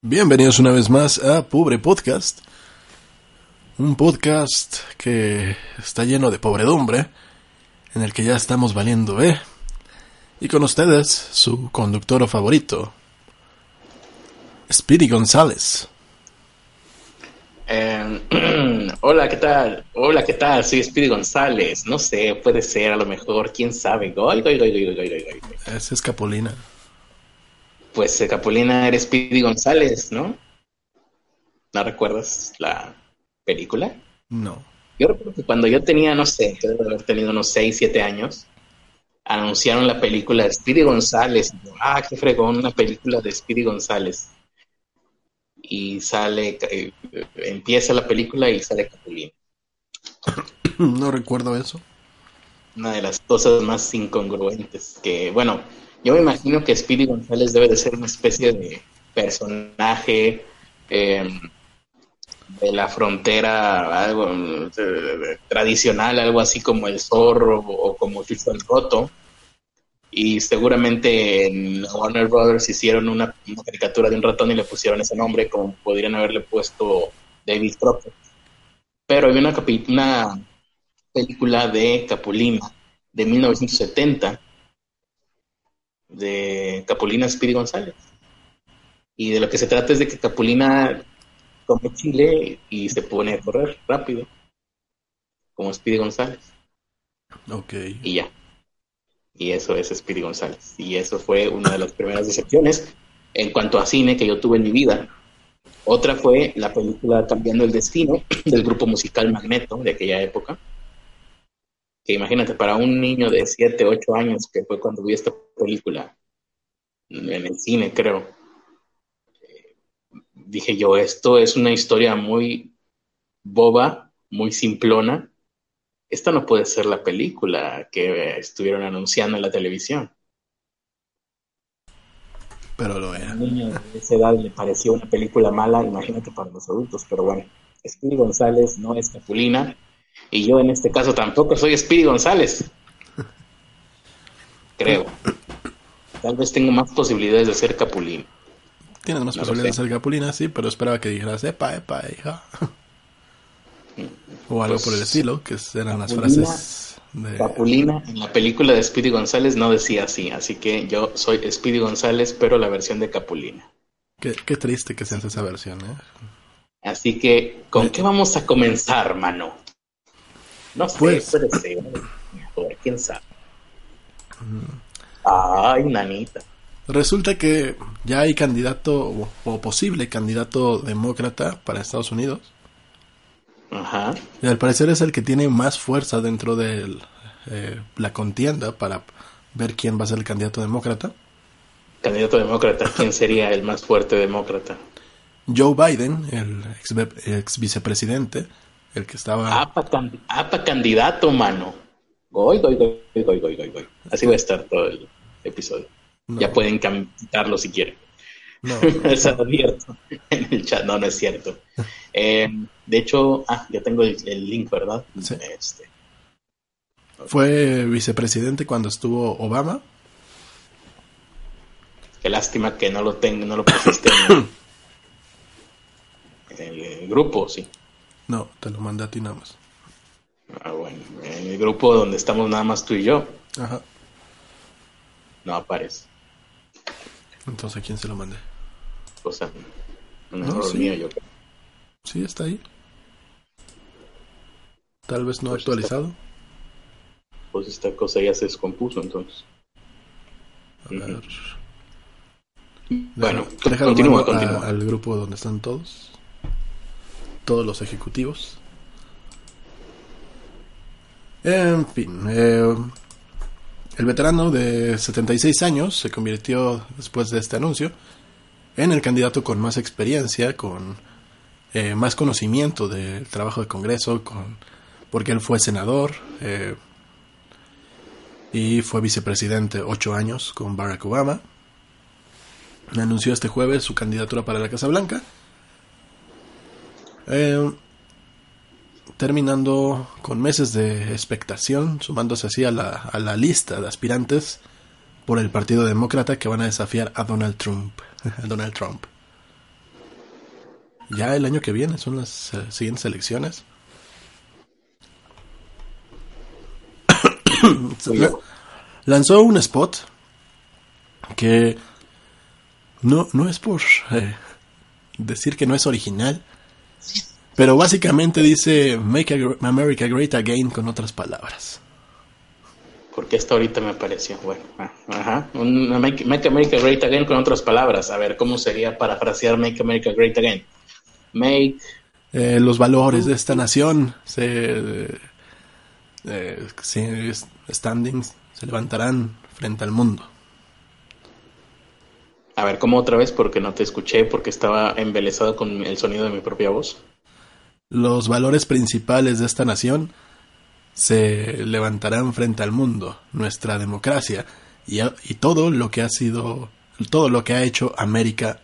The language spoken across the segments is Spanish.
Bienvenidos una vez más a Pobre Podcast. Un podcast que está lleno de pobredumbre, en el que ya estamos valiendo, ¿eh? Y con ustedes, su conductor favorito, Speedy González. Eh, hola, ¿qué tal? Hola, ¿qué tal? Soy Speedy González. No sé, puede ser, a lo mejor, quién sabe. Goy, goy, goy, goy, goy, goy, goy. Esa es Capulina. Pues Capulina eres Speedy González, ¿no? ¿No recuerdas la película? No. Yo recuerdo que cuando yo tenía, no sé, debo de haber tenido unos 6, 7 años, anunciaron la película de Speedy González. Y yo, ah, qué fregón, una película de Speedy González. Y sale, eh, empieza la película y sale Capulina. No recuerdo eso. Una de las cosas más incongruentes que, bueno, yo me imagino que Speedy González debe de ser una especie de personaje eh, de la frontera, algo tradicional, algo así como el zorro o como Fisto el Roto. Y seguramente en Warner Brothers hicieron una, caricatura de un ratón y le pusieron ese nombre, como podrían haberle puesto David Crockett. Pero hay una, una película de Capulina de 1970 de Capulina Speedy González. Y de lo que se trata es de que Capulina come chile y se pone a correr rápido, como Speedy González, Ok. y ya. Y eso es Speedy González. Y eso fue una de las primeras decepciones en cuanto a cine que yo tuve en mi vida. Otra fue la película Cambiando el Destino del grupo musical Magneto de aquella época. Que imagínate, para un niño de 7, 8 años, que fue cuando vi esta película en el cine, creo, eh, dije yo, esto es una historia muy boba, muy simplona. Esta no puede ser la película que estuvieron anunciando en la televisión. Pero lo A era. un niño de esa edad le pareció una película mala, imagínate para los adultos, pero bueno, Speedy González no es Capulina, y yo en este caso tampoco soy Speedy González. Creo. Tal vez tengo más posibilidades de ser Capulina. Tienes más No posibilidades de ser Capulina, sí, pero esperaba que dijeras, epa, epa, hija. O algo Pues, por el estilo, que eran las frases de... Capulina en la película de Speedy González no decía así, así que yo soy Speedy González, pero la versión de Capulina. Qué, qué triste que se hace esa versión, ¿eh? Así que, ¿con qué vamos a comenzar, mano? No sé, Pues- puede ser. Quién sabe. Ay, nanita. Resulta que ya hay candidato o, posible candidato demócrata para Estados Unidos. Ajá. Y al parecer es el que tiene más fuerza dentro de la contienda para ver quién va a ser el candidato demócrata. Candidato demócrata, ¿quién sería el más fuerte demócrata? Joe Biden, el ex, ex vicepresidente, el que estaba... Apa, can- apa candidato, mano. Goy, goy, goy, goy, goy, goy, goy. Así va a estar todo el episodio. No, Ya pueden quitarlo si quieren. no, Se lo advierto en el chat. No, no es cierto. Eh, de hecho, ah, ya tengo el, el link, ¿verdad? Sí. Este, fue vicepresidente cuando estuvo Obama. qué lástima que no lo tengo, no lo pusiste en, en el grupo, sí. No, te lo mandé a ti nada más. Ah, bueno, en el grupo donde estamos nada más tú y yo, Ajá. No aparece. Entonces, ¿a quién se lo mandé? O sea, un No, error sí. mío, yo creo. Sí, está ahí. Tal vez no Pues actualizado. Pues esta cosa ya se descompuso, entonces. A ver. Bueno, Déjalo- a- continúa. al grupo donde están todos. Todos los ejecutivos. En fin. eh, el veterano de 76 años se convirtió, después de este anuncio, en el candidato con más experiencia, con eh, más conocimiento del trabajo de Congreso, con, porque él fue senador eh, y fue vicepresidente ocho años con Barack Obama anunció este jueves su candidatura para la Casa Blanca. Eh, terminando con meses de expectación, sumándose así a la, a la lista de aspirantes por el Partido Demócrata que van a desafiar a Donald Trump. a Donald Trump. ya el año que viene son las eh, siguientes elecciones. Lanzó un spot que no, no es por eh, decir que no es original, pero básicamente dice Make America Great Again con otras palabras. Porque esto ahorita me pareció, bueno, ah, ajá, make, America Great Again con otras palabras. A ver, ¿cómo sería parafrasear Make America Great Again? Make... Eh, los valores de esta nación se, eh, standings se levantarán frente al mundo. A ver, ¿cómo otra vez? Porque no te escuché, porque estaba embelesado con el sonido de mi propia voz. Los valores principales de esta nación se levantarán frente al mundo, nuestra democracia y, y todo lo que ha sido, todo lo que ha hecho América,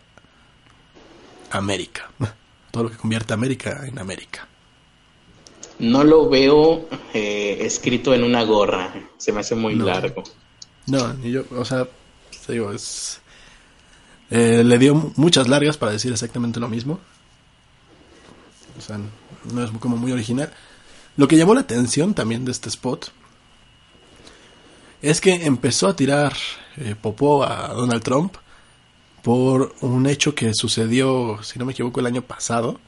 América, todo lo que convierte a América en América. No lo veo eh, escrito en una gorra, se me hace muy largo. No, ni yo, o sea, digo, es eh, le dio muchas largas para decir exactamente lo mismo. O sea, no es como muy original. Lo que llamó la atención también de este spot es que empezó a tirar eh, popó a Donald Trump por un hecho que sucedió, si no me equivoco, el año pasado,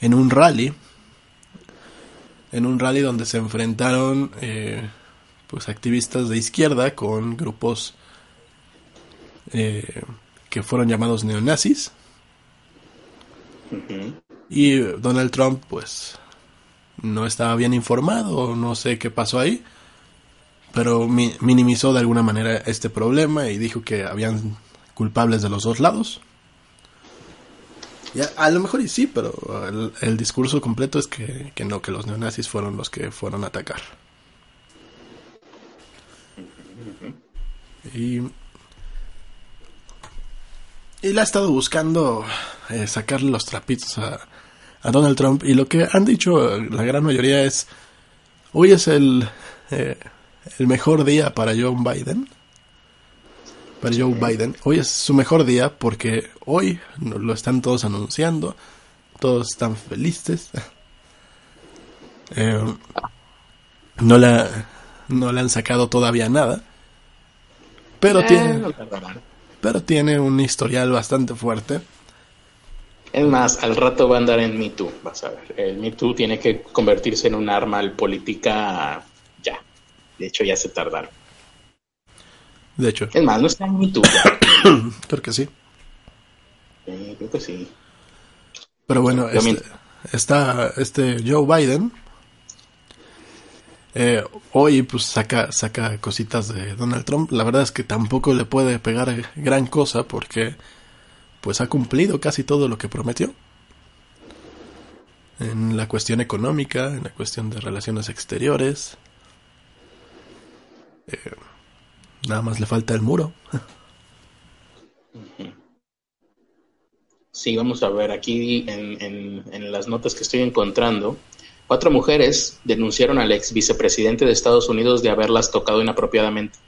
en un rally. En un rally donde se enfrentaron eh, pues activistas de izquierda con grupos eh, que fueron llamados neonazis. Y Donald Trump, pues, no estaba bien informado, no sé qué pasó ahí, pero minimizó de alguna manera este problema y dijo que habían culpables de los dos lados. Ya, a lo mejor y sí, pero el, discurso completo es que, que, no, que los neonazis fueron los que fueron a atacar. Y y le ha estado buscando eh, sacarle los trapitos a, Donald Trump. Y lo que han dicho la gran mayoría es, hoy es el, eh, el mejor día para Joe Biden. Para Joe Biden. Hoy es su mejor día porque hoy lo están todos anunciando. Todos están felices. Eh, no, la, no le han sacado todavía nada. Pero tiene pero tiene un historial bastante fuerte. Es más, al rato va a andar en Me Too, vas a ver. El Me Too tiene que convertirse en un arma política ya. De hecho, ya se tardaron. De hecho. Es más, no está en Me Too. creo que sí. creo que sí. Pero bueno, este, está este Joe Biden eh, hoy pues saca, saca cositas de Donald Trump. La verdad es que tampoco le puede pegar gran cosa porque pues ha cumplido casi todo lo que prometió. En la cuestión económica, en la cuestión de relaciones exteriores. Eh, nada más le falta el muro. Sí, vamos a ver aquí en, en, en las notas que estoy encontrando. Cuatro mujeres denunciaron al ex vicepresidente de Estados Unidos de haberlas tocado inapropiadamente.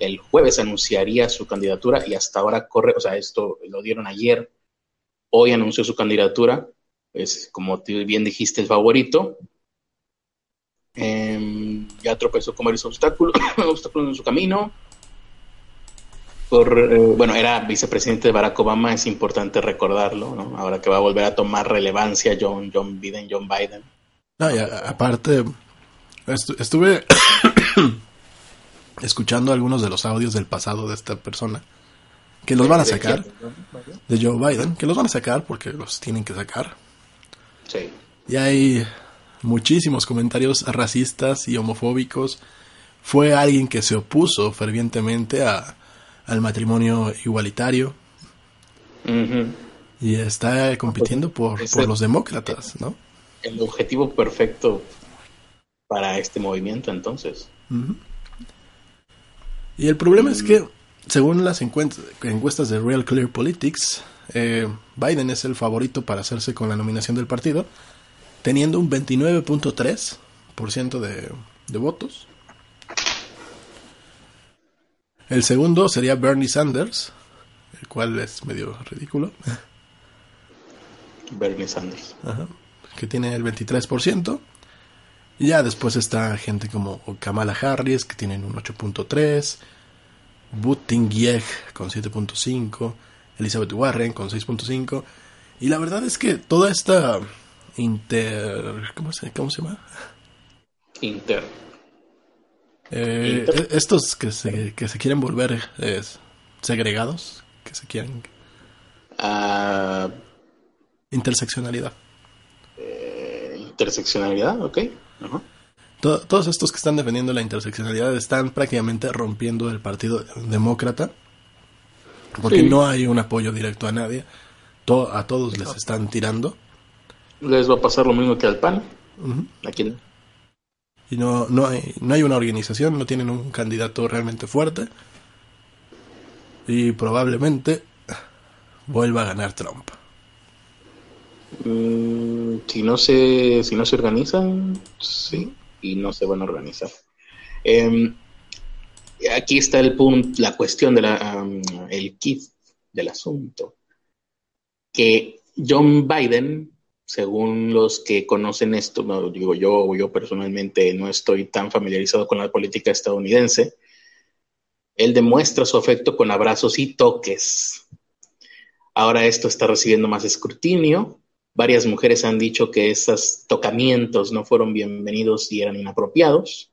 El jueves anunciaría su candidatura y hasta ahora corre, o sea, esto lo dieron ayer. Hoy anunció su candidatura. Es, como bien dijiste, el favorito. Em, ya tropezó con varios obstáculos, en su camino. Por, eh, bueno, era vicepresidente de Barack Obama, es importante recordarlo, ¿no? Ahora que va a volver a tomar relevancia John, John Biden, John Biden. No, y aparte, estuve escuchando algunos de los audios del pasado de esta persona, que los van a sacar, de Joe Biden, que los van a sacar porque los tienen que sacar. Sí. Y hay muchísimos comentarios racistas y homofóbicos. Fue alguien que se opuso fervientemente a, al matrimonio igualitario. Y está compitiendo por, por los demócratas, ¿no? El objetivo perfecto para este movimiento entonces. Y el problema es que, según las encuestas de Real Clear Politics, eh, Biden es el favorito para hacerse con la nominación del partido, teniendo un 29.3% de, de votos. El segundo sería Bernie Sanders, el cual es medio ridículo. Bernie Sanders. Ajá, que tiene el 23%. Y ya después está gente como Kamala Harris, que tienen un 8.3%. Buttigieg con 7.5%. Elizabeth Warren con 6.5%. Y la verdad es que toda esta inter... ¿Cómo se, cómo se llama? Inter. Eh, Inter. Estos que se, que se quieren volver eh, segregados, que se quieren... Ah, Interseccionalidad. Eh, interseccionalidad, ok. Todos estos que están defendiendo la interseccionalidad están prácticamente rompiendo el Partido Demócrata porque Sí. no hay un apoyo directo a nadie. To- a todos les están tirando Les va a pasar lo mismo que al PAN. Aquí y no, no, hay, no hay una organización, no tienen un candidato realmente fuerte y probablemente vuelva a ganar Trump. Mm, si no se si no se organizan, sí, y no se van a organizar. Em, aquí está el punto, la cuestión de la am, el kit del asunto. Que John Biden, según los que conocen esto, no, digo yo, yo personalmente no estoy tan familiarizado con la política estadounidense, él demuestra su afecto con abrazos y toques. Ahora esto está recibiendo más escrutinio. Varias mujeres han dicho que esos tocamientos no fueron bienvenidos y eran inapropiados.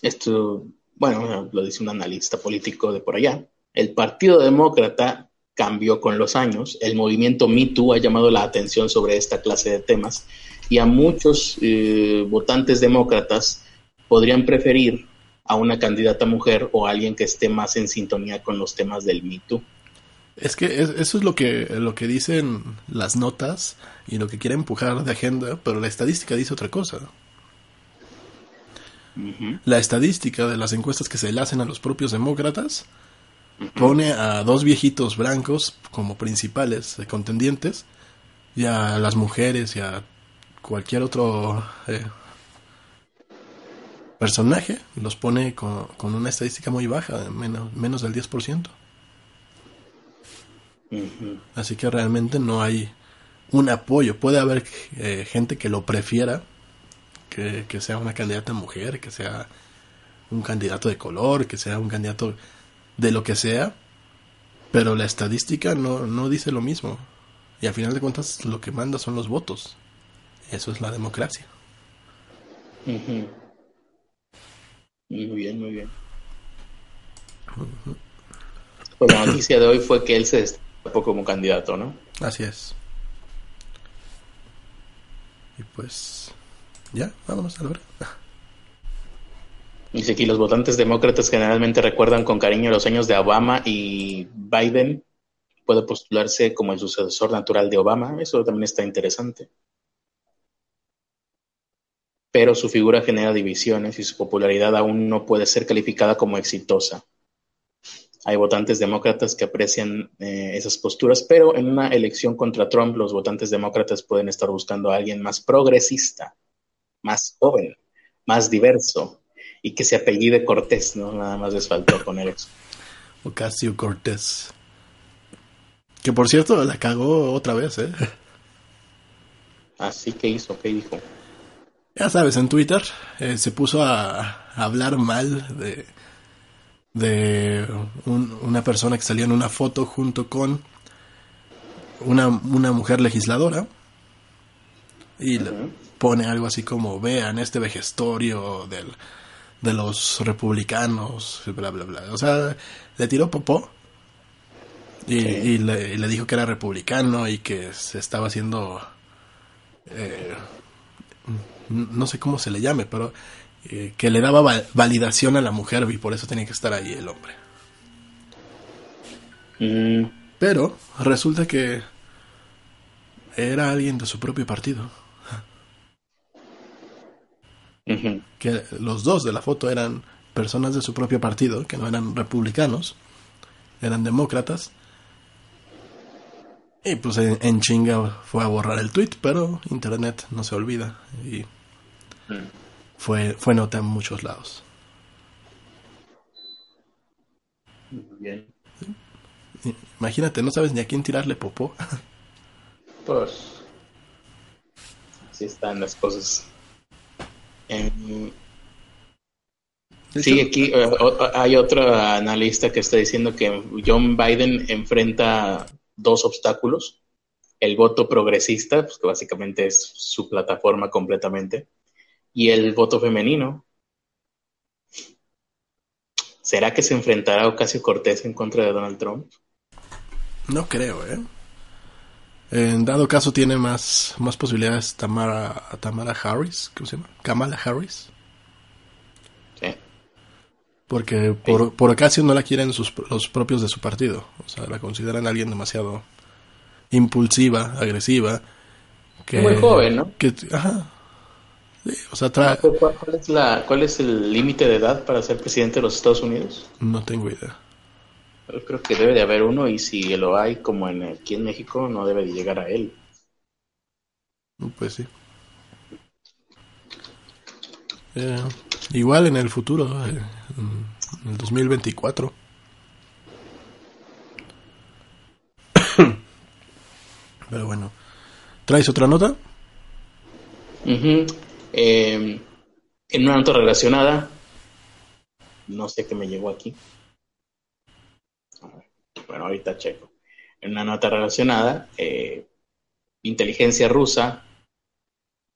Esto, bueno, lo dice un analista político de por allá. El Partido Demócrata cambió con los años. El movimiento Me Too ha llamado la atención sobre esta clase de temas y a muchos eh, votantes demócratas podrían preferir a una candidata mujer o a alguien que esté más en sintonía con los temas del Me Too. Es que es- eso es lo que, lo que dicen las notas y lo que quiere empujar de agenda, pero la estadística dice otra cosa. La estadística de las encuestas que se le hacen a los propios demócratas pone a dos viejitos blancos como principales contendientes y a las mujeres y a cualquier otro eh, personaje los pone con, con una estadística muy baja, menos, menos del 10%. Así que realmente no hay un apoyo. Puede haber eh, gente que lo prefiera, que, que sea una candidata mujer, que sea un candidato de color, que sea un candidato de lo que sea, pero la estadística no, no dice lo mismo. Y al final de cuentas lo que manda son los votos. Eso es la democracia. Muy bien, muy bien. Pues la noticia de hoy fue que él se destapó como candidato, ¿no? Así es. Y pues, ya, vámonos a ver. Dice aquí, los votantes demócratas generalmente recuerdan con cariño los años de Obama y Biden puede postularse como el sucesor natural de Obama. Eso también está interesante. Pero su figura genera divisiones y su popularidad aún no puede ser calificada como exitosa. Hay votantes demócratas que aprecian eh, esas posturas, pero en una elección contra Trump los votantes demócratas pueden estar buscando a alguien más progresista, más joven, más diverso y que se apellide Cortés, ¿no? Nada más les faltó poner eso. Ocasio Cortés. Que por cierto, la cagó otra vez, ¿eh? Así que hizo, ¿qué dijo? Ya sabes, en Twitter eh, se puso a, a hablar mal de, de un- una persona que salía en una foto junto con una, una mujer legisladora y le pone algo así como vean este vejestorio del, de los republicanos, bla, bla, bla. O sea, le tiró popó y, le, y le dijo que era republicano y que se estaba haciendo... eh, no sé cómo se le llame, pero eh, que le daba val- validación a la mujer y por eso tenía que estar ahí el hombre. Mm, Pero resulta que era alguien de su propio partido. Que los dos de la foto eran personas de su propio partido, que no eran republicanos, eran demócratas. Y pues en, en chinga fue a borrar el tweet, pero internet no se olvida. Y Mm. Fue, fue nota en muchos lados. Muy bien. Imagínate, no sabes ni a quién tirarle popó. Pues así están las cosas. Em, sí, aquí eh, hay otro analista que está diciendo que John Biden enfrenta dos obstáculos. El voto progresista, pues que básicamente es su plataforma completamente, y el voto femenino. ¿Será que se enfrentará Ocasio Cortés en contra de Donald Trump? No creo, ¿eh? En dado caso tiene más, más posibilidades Tamara, Tamara Harris, ¿cómo se llama? Kamala Harris. Sí. Porque por, por Ocasio no la quieren sus, los propios de su partido. O sea, la consideran alguien demasiado impulsiva, agresiva. Que, Muy joven, ¿no? Que, ajá. O sea, ¿Cuál, es la, ¿Cuál es el límite de edad para ser presidente de los Estados Unidos? No tengo idea. Yo creo que debe de haber uno y si lo hay como en aquí en México no debe de llegar a él. Pues sí. Eh, igual en el futuro, eh, en el 2024. Pero bueno. ¿Traes otra nota? Uh en una nota relacionada, no sé qué me llegó aquí. Bueno, ahorita checo. En una nota relacionada, eh, inteligencia rusa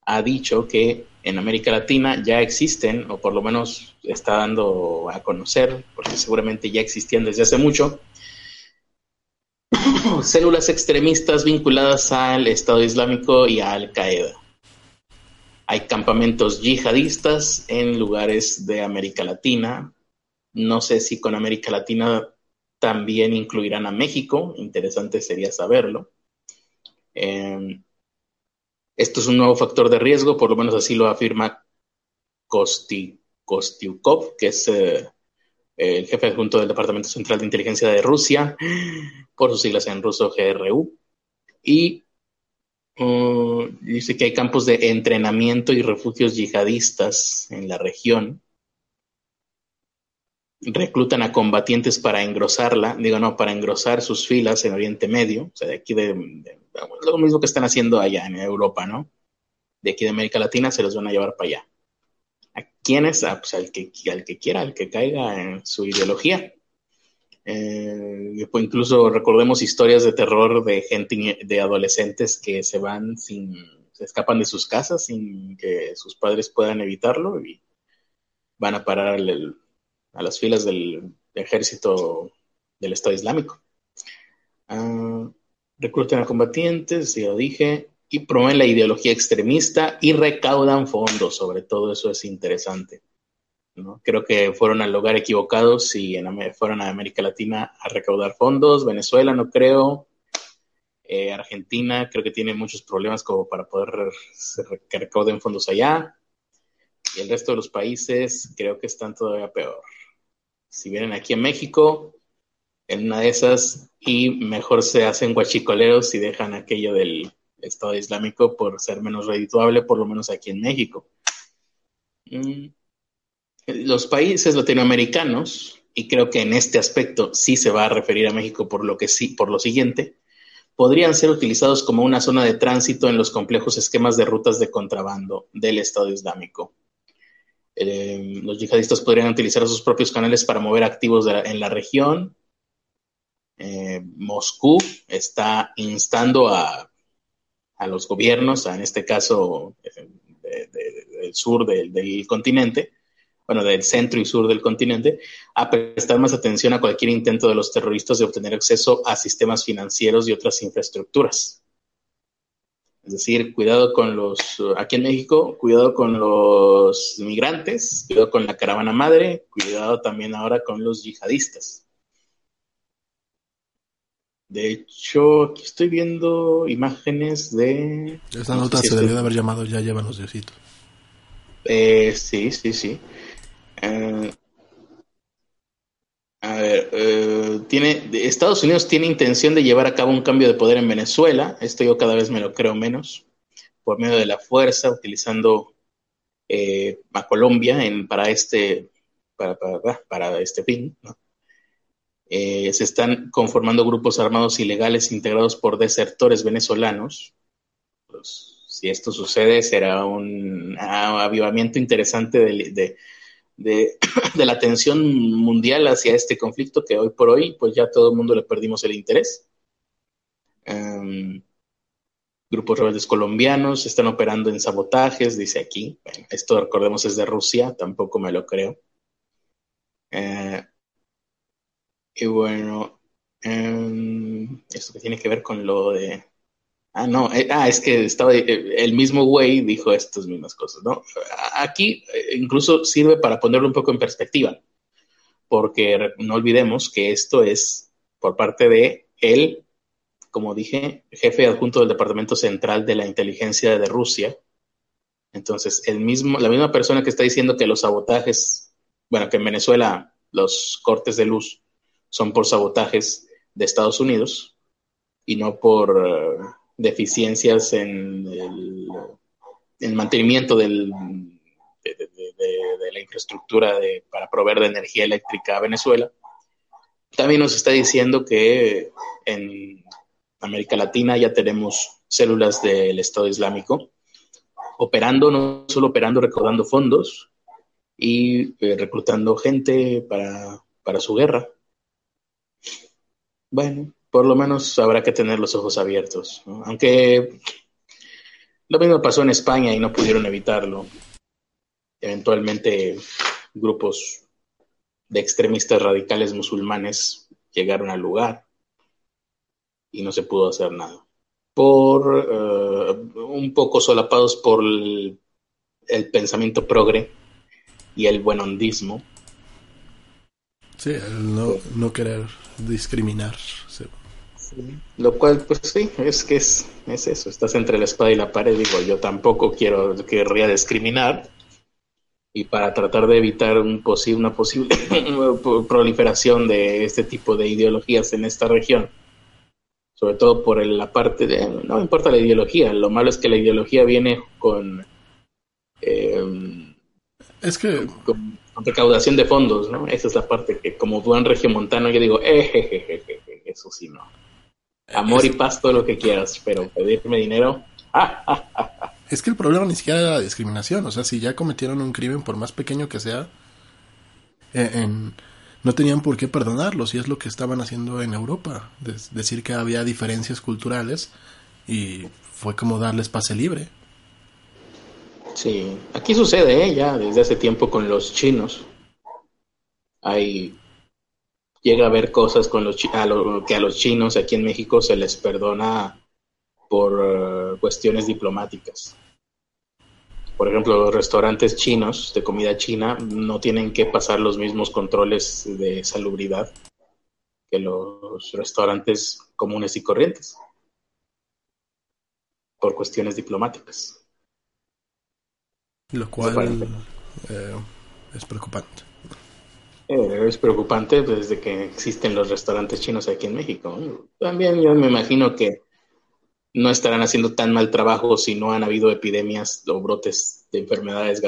ha dicho que en América Latina ya existen, o por lo menos está dando a conocer, porque seguramente ya existían desde hace mucho, células extremistas vinculadas al Estado Islámico y a Al Qaeda. Hay campamentos yihadistas en lugares de América Latina. No sé si con América Latina también incluirán a México, interesante sería saberlo. Em, esto es un nuevo factor de riesgo, por lo menos así lo afirma Kosti, Kostiukov, que es eh, el jefe adjunto del Departamento Central de Inteligencia de Rusia, por sus siglas en ruso GRU. Y dice que hay campos de entrenamiento y refugios yihadistas en la región reclutan a combatientes para engrosarla, digo no, para engrosar sus filas en Oriente Medio, o sea, de aquí de, lo mismo que están haciendo allá en Europa, ¿no? De aquí de América Latina se los van a llevar para allá. ¿A quiénes? Ah, pues al que, al que quiera, al que caiga en su ideología. Eh, pues incluso recordemos historias de terror de gente, de adolescentes que se van sin, se escapan de sus casas sin que sus padres puedan evitarlo y van a parar a las filas del ejército del Estado Islámico. Uh, reclutan a combatientes, ya lo dije, y promueven la ideología extremista y recaudan fondos, sobre todo eso es interesante. ¿No? Creo que fueron al lugar equivocado si en, fueron a América Latina a recaudar fondos, Venezuela no creo, eh, Argentina creo que tiene muchos problemas como para poder que recauden fondos allá, y el resto de los países creo que están todavía peor si vienen aquí a México, en una de esas, y mejor se hacen guachicoleros y dejan aquello del Estado Islámico por ser menos redituable, por lo menos aquí en México. Mm, los países latinoamericanos, y creo que en este aspecto sí se va a referir a México por lo que sí, por lo siguiente, podrían ser utilizados como una zona de tránsito en los complejos esquemas de rutas de contrabando del Estado Islámico. Eh, los yihadistas podrían utilizar sus propios canales para mover activos en la región. Eh, Moscú está instando a, los gobiernos, en este caso del sur del, continente, bueno, del centro y sur del continente, a prestar más atención a cualquier intento de los terroristas de obtener acceso a sistemas financieros y otras infraestructuras. Es decir, cuidado con los, aquí en México, cuidado con los migrantes, cuidado con la caravana madre, cuidado también ahora con los yihadistas. De hecho, aquí estoy viendo imágenes de... Esta nota se debió de haber llamado Ya llevan los diositos. Eh, sí, sí, sí. Eh, a ver, eh, Estados Unidos tiene intención de llevar a cabo un cambio de poder en Venezuela. Esto yo cada vez me lo creo menos. Por medio de la fuerza, utilizando eh, a Colombia para, este, para, este fin. Eh, se están conformando grupos armados ilegales integrados por desertores venezolanos pues si esto sucede será un avivamiento interesante de, la tensión mundial hacia este conflicto que hoy por hoy pues ya todo el mundo le perdimos el interés. Em, grupos rebeldes colombianos están operando en sabotajes, dice aquí. esto recordemos es de Rusia, tampoco me lo creo. Eh, y bueno, em, esto que tiene que ver con lo de Ah, no, eh, ah, es que estaba, eh, el mismo güey dijo estas mismas cosas, ¿no? Aquí eh, incluso sirve para ponerlo un poco en perspectiva, porque no olvidemos que esto es por parte de él, como dije, jefe adjunto del Departamento Central de la Inteligencia de Rusia. Entonces, el mismo, la misma persona que está diciendo que los sabotajes, bueno, que en Venezuela los cortes de luz son por sabotajes de Estados Unidos y no por deficiencias en el, mantenimiento del, de, la infraestructura para proveer de energía eléctrica a Venezuela. También nos está diciendo que en América Latina ya tenemos células del Estado Islámico operando, no solo operando, recaudando fondos y eh, reclutando gente para, para su guerra. Bueno, por lo menos habrá que tener los ojos abiertos. Aunque lo mismo pasó en España y no pudieron evitarlo. Eventualmente grupos de extremistas radicales musulmanes llegaron al lugar y no se pudo hacer nada. Por eh, un poco solapados por el, pensamiento progre y el buenondismo. Sí, no, no querer discriminar. Lo cual, pues sí, es que es, es eso, estás entre la espada y la pared, digo, yo tampoco quiero, querría discriminar, y para tratar de evitar un posible, una posible proliferación de este tipo de ideologías en esta región, sobre todo por la parte de, no importa la ideología, lo malo es que la ideología viene con... Em, es que... Con, recaudación de fondos, ¿no? Esa es la parte que como buen regiomontano yo digo, eh, eso sí, no. Amor y paz, todo lo que quieras, pero pedirme dinero. es que el problema ni siquiera era la discriminación. O sea, si ya cometieron un crimen, por más pequeño que sea, eh, no tenían por qué perdonarlos. Y es lo que estaban haciendo en Europa. decir que había diferencias culturales y fue como darles pase libre. Sí, aquí sucede ¿eh? ya desde hace tiempo con los chinos. Hay llega a haber cosas con los que a los chinos aquí en México se les perdona por eh, cuestiones diplomáticas. Por ejemplo, los restaurantes chinos de comida china no tienen que pasar los mismos controles de salubridad que los restaurantes comunes y corrientes por cuestiones diplomáticas. Lo cual eh, es preocupante. Eh, es preocupante desde que existen los restaurantes chinos aquí en México. También yo me imagino que no estarán haciendo tan mal trabajo si no han habido epidemias o brotes de enfermedades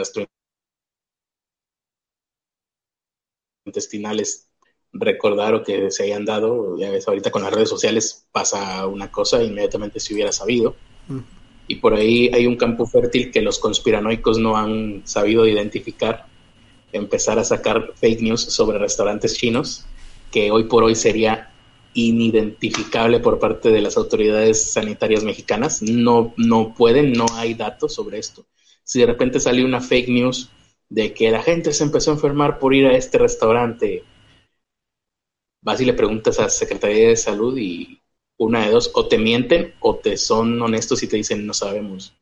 gastrointestinales recordar o que se hayan dado. Ya ves, ahorita con las redes sociales pasa una cosa, inmediatamente se hubiera sabido. Mm. Y por ahí hay un campo fértil que los conspiranoicos no han sabido identificar empezar a sacar fake news sobre restaurantes chinos, que hoy por hoy sería inidentificable por parte de las autoridades sanitarias mexicanas. No, no pueden, no hay datos sobre esto. Si de repente salió una fake news de que la gente se empezó a enfermar por ir a este restaurante, vas y le preguntas a la Secretaría de Salud y una de dos, o te mienten o te son honestos y te dicen no sabemos.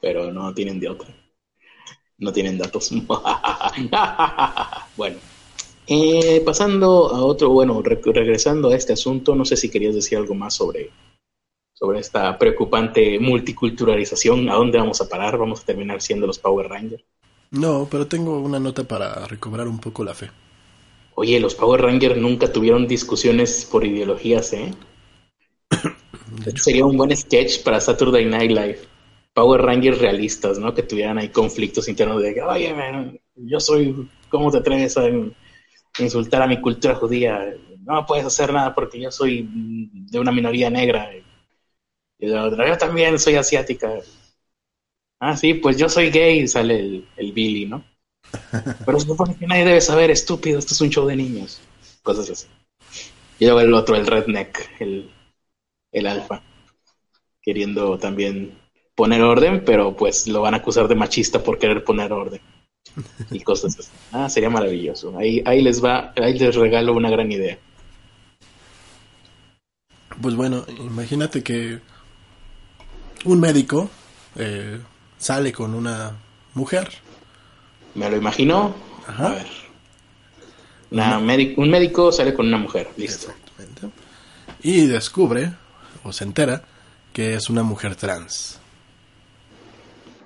Pero no tienen de otra no tienen datos. bueno, eh, pasando a otro, bueno, regresando a este asunto, no sé si querías decir algo más sobre, sobre esta preocupante multiculturalización. ¿A dónde vamos a parar? ¿Vamos a terminar siendo los Power Rangers? No, pero tengo una nota para recobrar un poco la fe. Oye, los Power Rangers nunca tuvieron discusiones por ideologías, ¿eh? Sería un buen sketch para Saturday Night Live. Power Rangers realistas, ¿no? Que tuvieran ahí conflictos internos de, oye, yo soy, ¿cómo te atreves a insultar a mi cultura judía? No puedes hacer nada porque yo soy de una minoría negra. Y la otra, yo también soy asiática. Ah, sí, pues yo soy gay, sale el, el Billy, ¿no? Pero se supone que nadie debe saber, estúpido, esto es un show de niños. Cosas así. Y luego el otro, el redneck, el, el alfa, queriendo también poner orden, pero pues lo van a acusar de machista por querer poner orden. Y cosas así. Ah, sería maravilloso. Ahí, ahí les va, ahí les regalo una gran idea. Pues bueno, imagínate que un médico eh, sale con una mujer. ¿Me lo imagino? Ajá. A ver. Una un médico sale con una mujer, listo. Exactamente. Y descubre, o se entera, que es una mujer trans.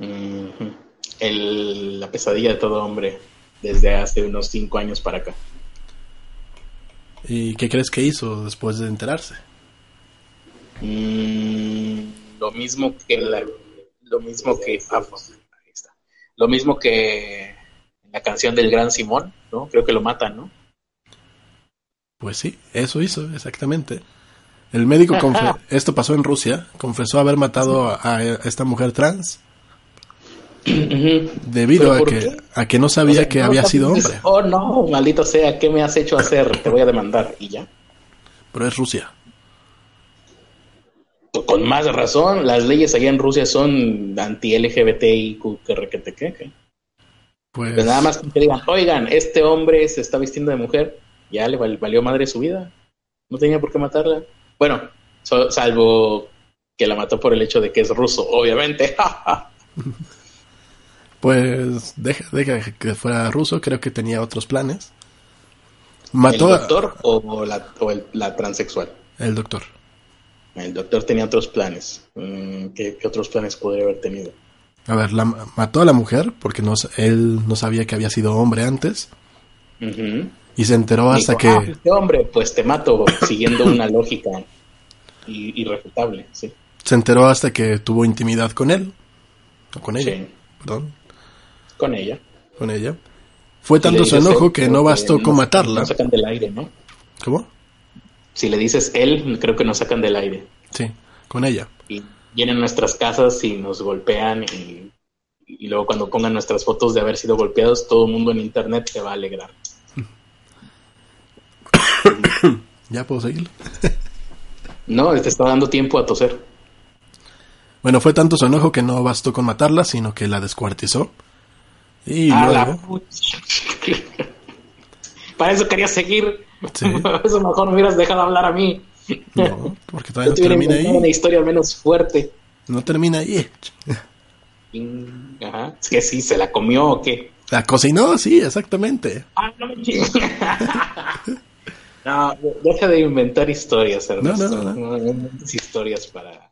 El- la pesadilla de todo hombre desde hace unos cinco años para acá. ¿Y qué crees que hizo después de enterarse? Mm, lo mismo que la, lo mismo que ah, pues, ahí está. lo mismo que la canción del gran Simón, ¿no? Creo que lo matan, ¿no? Pues sí, eso hizo, exactamente. El médico, esto pasó en Rusia, confesó haber matado a, a esta mujer trans. Debido ¿Pero a que, a que no sabía O sea, que no, había sido dices, hombre. Oh no, maldito sea, ¿qué me has hecho hacer? Te voy a demandar y ya. Pero es Rusia. Con más razón, las leyes allá en Rusia son anti-LGBTIQ, que que. Pues, Pues nada más que digan, oigan, este hombre se está vistiendo de mujer, ya le val- valió madre su vida. No tenía por qué matarla. Bueno, so- salvo que la mató por el hecho de que es ruso, obviamente. pues deja, deja que fuera ruso, creo que tenía otros planes. ¿El a- doctor o la, o el- la transexual? el doctor. El doctor tenía otros planes. Mm, ¿Qué, qué otros planes podría haber tenido? A ver, la, mató a la mujer porque no, él no sabía que había sido hombre antes y se enteró hasta Dijo, "Ah, que este hombre, pues te mato siguiendo una lógica irrefutable, sí. se enteró hasta que tuvo intimidad con él o con ella, Sí, perdón, con ella. con ella. Fue tanto su enojo él, que no bastó no- con matarla. No sacan del aire, ¿no? ¿Cómo? Si le dices él, creo que nos sacan del aire. Sí, con ella. Y vienen a nuestras casas y nos golpean y, y luego cuando pongan nuestras fotos de haber sido golpeados, todo el mundo en internet se va a alegrar. ¿Ya puedo seguir? No, te está dando tiempo a toser. Bueno, fue tanto su enojo que no bastó con matarla, sino que la descuartizó. Y A la luego, pucha. Para eso quería seguir. Sí. Eso mejor me hubieras dejado hablar a mí. no, porque Yo todavía no termina inventado una ahí. historia menos fuerte. No termina ahí. Ajá. Es que sí, se la comió o qué. La cocinó, sí, exactamente. Ah, no. No, deja de inventar historias, Ernesto. No, no, no, No inventes historias para...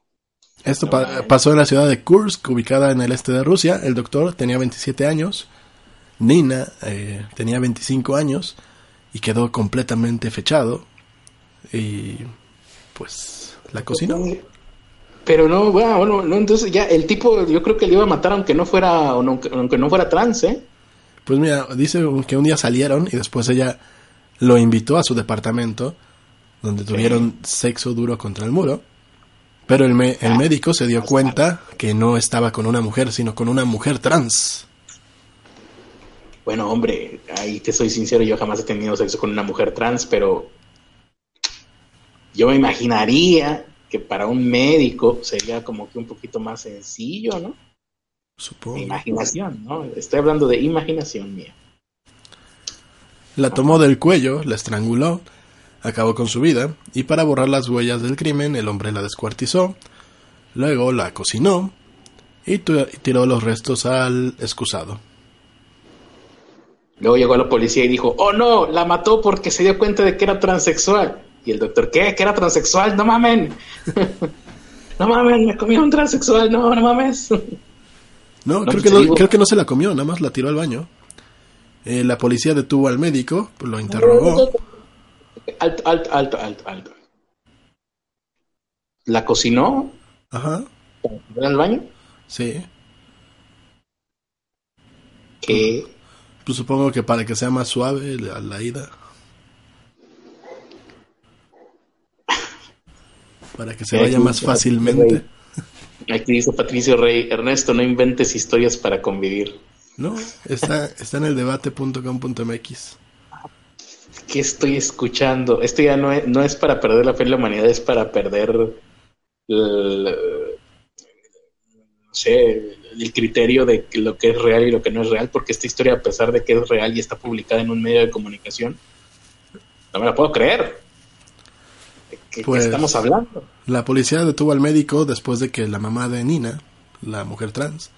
Esto pa- pasó en la ciudad de Kursk, ubicada en el este de Rusia. El doctor tenía 27 años. Nina eh, tenía 25 años y quedó completamente fechado. Y pues la cocinó. Pero no, bueno, bueno, no, entonces ya el tipo, yo creo que le iba a matar aunque no fuera, o no- aunque, aunque no fuera trans, ¿eh? Pues mira, dice que un día salieron y después ella lo invitó a su departamento, donde tuvieron sexo duro contra el muro. Pero el, me- el médico se dio cuenta que no estaba con una mujer, sino con una mujer trans. Bueno, hombre, ahí te soy sincero, yo jamás he tenido sexo con una mujer trans, pero yo me imaginaría que para un médico sería como que un poquito más sencillo, ¿no? Supongo. Imaginación, ¿no? Estoy hablando de imaginación mía. La tomó del cuello, la estranguló, acabó con su vida, y para borrar las huellas del crimen, el hombre la descuartizó, luego la cocinó y, tiró los restos al excusado. Luego llegó la policía y dijo, oh no, la mató porque se dio cuenta de que era transexual. Y el doctor, ¿qué? ¿Que era transexual? No mamen. no mamen, me comí a un transexual, no, no mames. No, No, creo, pues que no creo que no se la comió, nada más la tiró al baño. Eh, la policía detuvo al médico, lo interrogó. Alto, alto, alto, alto, alto. ¿La cocinó Ajá, para tirar al baño? sí. Que Pues supongo que para que sea más suave la, la ida. Para que se Qué vaya más fácilmente. Aquí dice Patricio Rey, Ernesto, no inventes historias para convivir. No, está, está en el debate.com.mx. ¿Qué estoy escuchando? Esto ya no es, no es para perder la fe en la humanidad, es para perder el, no sé, el criterio de lo que es real y lo que no es real, porque esta historia, a pesar de que es real y está publicada en un medio de comunicación, no me la puedo creer. ¿De qué, Pues- estamos hablando? La policía detuvo al médico después de que la mamá de Nina, la mujer trans,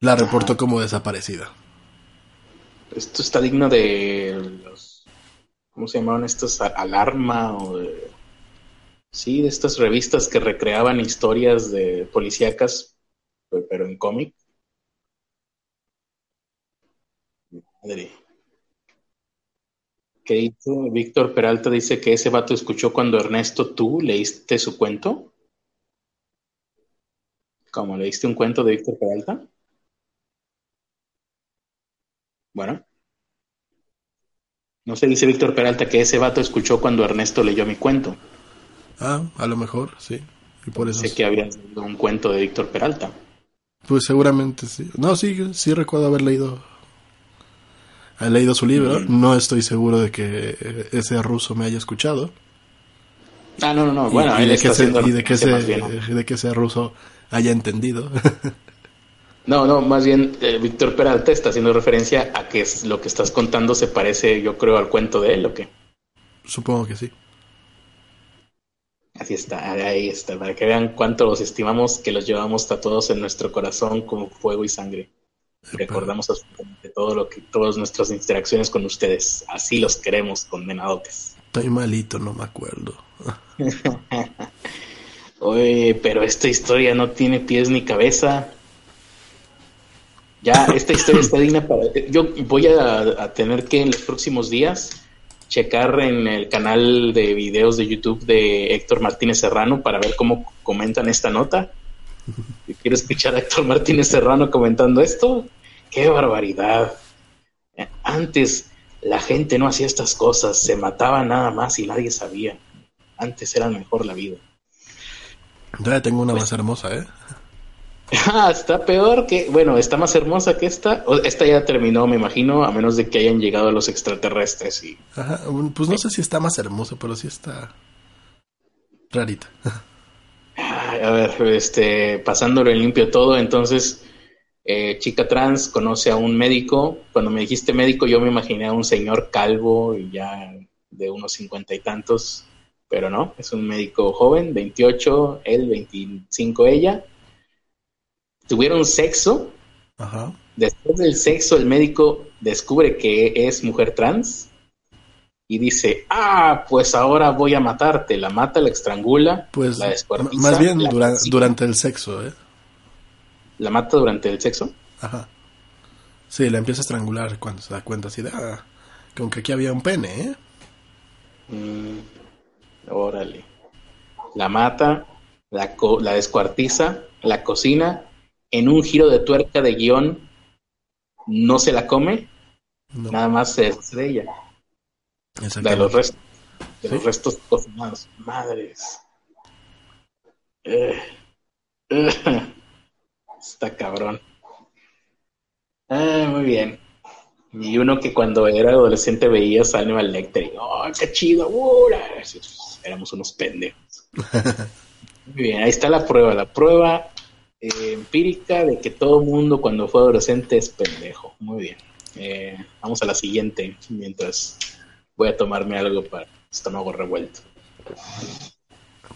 la reportó como desaparecida. Esto está digno de. ¿Cómo se llamaban estos? A- Alarma o. Sí, de estas revistas que recreaban historias de policíacas, pe- pero en cómic. Madre. ¿Qué dice? Víctor Peralta dice que ese vato escuchó cuando Ernesto, tú leíste su cuento. ¿Cómo leíste un cuento de Víctor Peralta? Bueno. No sé, dice Víctor Peralta que ese vato escuchó cuando Ernesto leyó mi cuento. Ah, a lo mejor, sí. Y por eso. Sé que había leído un cuento de Víctor Peralta. Pues seguramente sí. No, sí, sí recuerdo haber leído. He leído su libro. No estoy seguro de que ese ruso me haya escuchado. Ah, no, no, no. Bueno, y, él de está que de que ese ruso haya entendido. No, no, más bien eh, Víctor Peralta está haciendo referencia a que es- lo que estás contando se parece, yo creo, al cuento de él, ¿o qué? Supongo que sí. Así está, ahí está, para que vean cuánto los estimamos, que los llevamos tatuados en nuestro corazón como fuego y sangre. Recordamos absolutamente todo lo que, todas nuestras interacciones con ustedes. Así los queremos, condenadotes. Estoy malito, no me acuerdo. Oye, pero esta historia no tiene pies ni cabeza. Ya, esta historia está digna para... Yo voy a, a tener que en los próximos días checar en el canal de videos de YouTube de Héctor Martínez Serrano para ver cómo comentan esta nota. Yo quiero escuchar a Héctor Martínez Serrano comentando esto. ¡Qué barbaridad! Antes la gente no hacía estas cosas, se mataba nada más y nadie sabía. Antes era mejor la vida. Ya tengo una Pues- más hermosa, ¿eh? Ah, está peor que, bueno, está más hermosa que esta. Esta ya terminó, me imagino, a menos de que hayan llegado los extraterrestres y Ajá, pues no sé si está más hermosa, pero sí está rarita. Ay, a ver, este, pasándolo en limpio todo, entonces, eh, chica trans conoce a un médico. Cuando me dijiste médico, yo me imaginé a un señor calvo y ya de unos cincuenta y tantos, pero no, es un médico joven, 28, él, 25, ella. Tuvieron sexo. Ajá. Después del sexo, el médico descubre que es mujer trans y dice, ah, pues ahora voy a matarte. La mata, la estrangula, Pues la descuartiza. más bien dura- durante el sexo, ¿eh? ¿La mata durante el sexo? Ajá. Sí, la empieza a estrangular cuando se da cuenta así de, ah, como que aquí había un pene, ¿eh? Mm, órale. La mata, la, co- la descuartiza, la cocina, en un giro de tuerca de guion, no se la come, No, nada más se deshace de los restos, de Sí. los restos cocinados. Madres. Eh, eh, Está cabrón. Ah, muy bien. Y uno que cuando era adolescente veía a Hannibal Lecter y, ¡oh, qué chido! Éramos unos pendejos. Muy bien, ahí está la prueba. La prueba eh, empírica de que todo mundo cuando fue adolescente es pendejo. Muy bien. Eh, vamos a la siguiente mientras voy a tomarme algo para el estómago revuelto.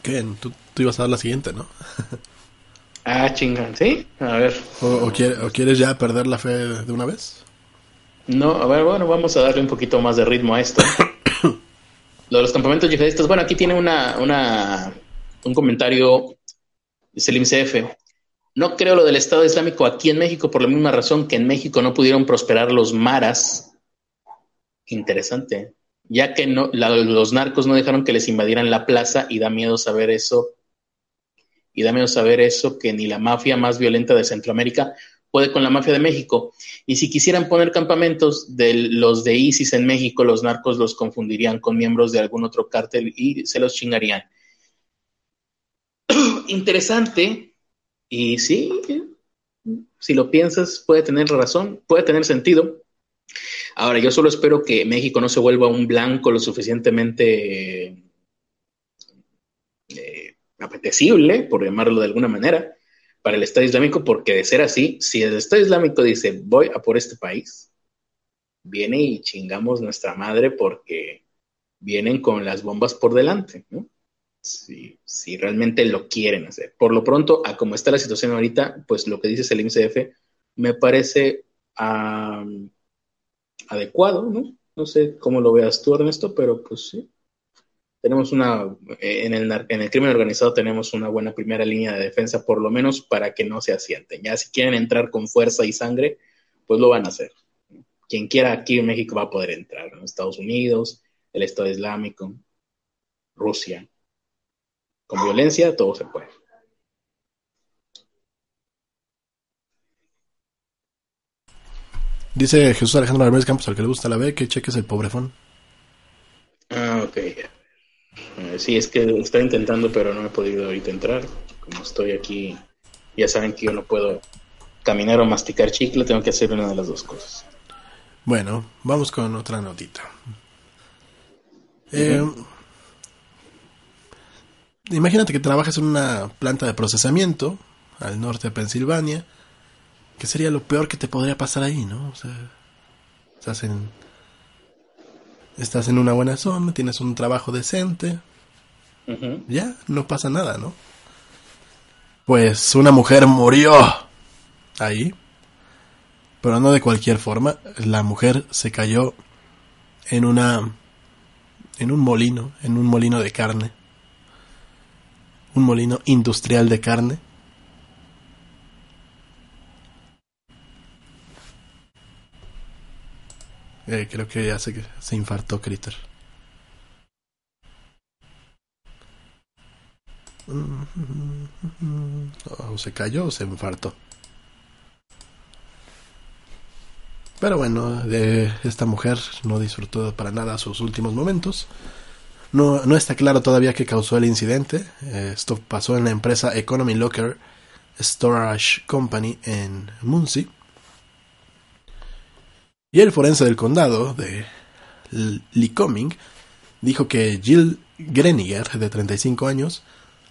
¿Qué? Tú, tú ibas a dar la siguiente, ¿no? Ah, chingan, ¿sí? A ver. ¿O, o quiere- o quieres ya perder la fe de una vez? No, a ver, bueno, vamos a darle un poquito más de ritmo a esto. Lo de los campamentos yihadistas, bueno, aquí tiene una, una, un comentario de Selim CF. No creo lo del Estado Islámico aquí en México por la misma razón que en México no pudieron prosperar los maras. Interesante. Ya que no, los narcos no dejaron que les invadieran la plaza y da miedo saber eso. Y da miedo saber eso que ni la mafia más violenta de Centroamérica puede con la mafia de México. Y si quisieran poner campamentos de los de ISIS en México, los narcos los confundirían con miembros de algún otro cártel y se los chingarían. Interesante, Y sí, si lo piensas, puede tener razón, puede tener sentido. Ahora, yo solo espero que México no se vuelva un blanco lo suficientemente eh, apetecible, por llamarlo de alguna manera, para el Estado Islámico, porque de ser así, si el Estado Islámico dice voy a por este país, viene y chingamos nuestra madre porque vienen con las bombas por delante, ¿no? Si, realmente lo quieren hacer. Por lo pronto, a como está la situación ahorita, pues lo que dice el IMCF me parece adecuado, ¿no? No sé cómo lo veas tú, Ernesto, pero pues sí. Tenemos una, en el, en el crimen organizado tenemos una buena primera línea de defensa, por lo menos para que no se asienten. Ya si quieren entrar con fuerza y sangre, pues lo van a hacer. Quien quiera aquí en México va a poder entrar, ¿no? Estados Unidos, el Estado Islámico, Rusia. Con violencia todo se puede. Dice Jesús Alejandro Álvarez Campos, al que le gusta la B, que cheques el pobrefón. Ah, ok. Eh, sí, es que estoy intentando, pero no he podido ahorita entrar. Como estoy aquí, ya saben que yo no puedo caminar o masticar chicle, tengo que hacer una de las dos cosas. Bueno, vamos con otra notita. Eh, imagínate que trabajas en una planta de procesamiento al norte de Pensilvania. ¿Qué sería lo peor que te podría pasar ahí, no? O sea, estás en, estás en una buena zona, tienes un trabajo decente. Ya, no pasa nada, ¿no? Pues una mujer murió ahí. Pero no de cualquier forma. La mujer se cayó en una en un molino, en un molino de carne, un molino industrial de carne. Eh, creo que ya se, se infartó Critter. O se cayó o se infartó. Pero bueno, de esta mujer no disfrutó para nada sus últimos momentos. No, está claro todavía qué causó el incidente. Eh, esto pasó en la empresa Economy Locker Storage Company en Muncie. Y el forense del condado de Lycoming dijo que Jill Greniger, de 35 años,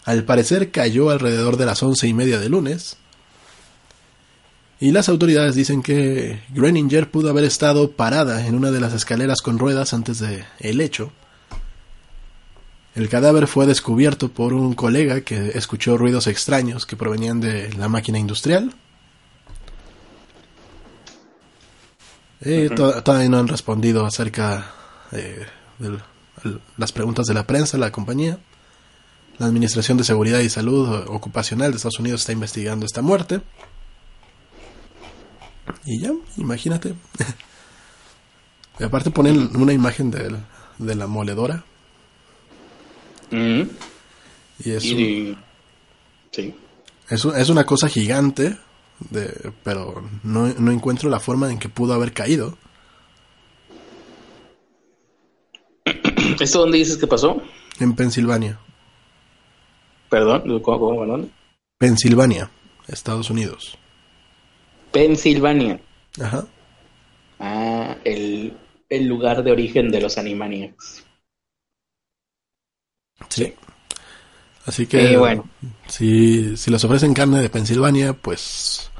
al parecer cayó alrededor de las once y media de lunes y las autoridades dicen que Greninger pudo haber estado parada en una de las escaleras con ruedas antes de el hecho. El cadáver fue descubierto por un colega que escuchó ruidos extraños que provenían de la máquina industrial. Eh, todavía no han respondido acerca eh, de las preguntas de la prensa, la compañía. La Administración de Seguridad y Salud Ocupacional de Estados Unidos está investigando esta muerte. Y ya, imagínate. y aparte ponen una imagen de, de la moledora. Mm. Y es, sí. es, una cosa gigante, de, pero no, no encuentro la forma en que pudo haber caído. ¿Esto dónde dices que pasó? En Pensilvania. ¿Perdón? ¿Cómo, cómo, Pensilvania, Estados Unidos. Pensilvania. Ajá. Ah, el, lugar de origen de los Animaniacs. Sí. Así que, bueno. si, si les ofrecen carne de Pensilvania, pues.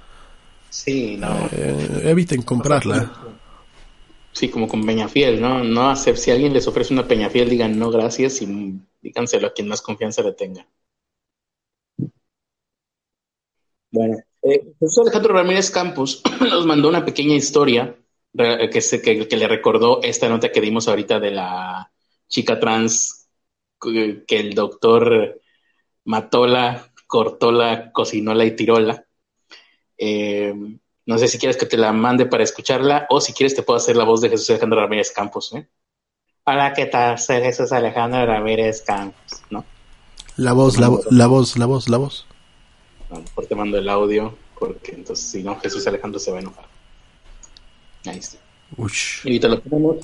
Sí, no. Eh, eviten comprarla. Sí, como con Peñafiel, ¿no? No hacer, si alguien les ofrece una Peñafiel, digan no gracias y díganselo a quien más confianza le tenga. Bueno, eh, Jesús Alejandro Ramírez Campos nos mandó una pequeña historia que, que, le recordó esta nota que dimos ahorita de la chica trans que el doctor matóla, cortóla, cocinóla y tirola. Eh, no sé si quieres que te la mande para escucharla o si quieres te puedo hacer la voz de Jesús Alejandro Ramírez Campos. ¿eh? Hola, ¿qué tal? Soy Jesús Alejandro Ramírez Campos, ¿no? La voz, la, la voz, la voz, la voz. A lo mejor te mando el audio, porque entonces si no, Jesús Alejandro se va a enojar. Ahí está.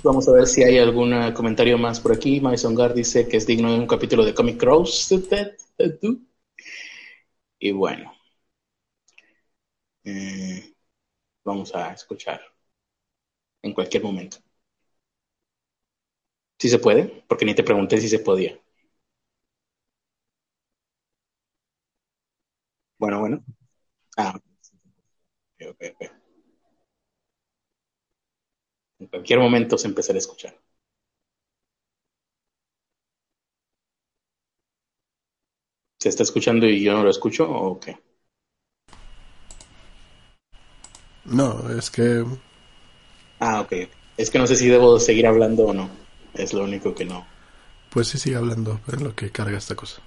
Vamos a ver si hay algún comentario más por aquí. Mason Gar dice que es digno de un capítulo de Comic Cross. Y bueno. Eh, vamos a escuchar en cualquier momento. ¿Sí se puede? Porque ni te pregunté si se podía. Bueno, bueno. Ah, En cualquier momento se empezará a escuchar. ¿Se está escuchando y yo no lo escucho o qué? No, es que... Ah, ok. Es que no sé si debo seguir hablando o no. Es lo único que no. Pues sí, sigue hablando en lo que carga esta cosa.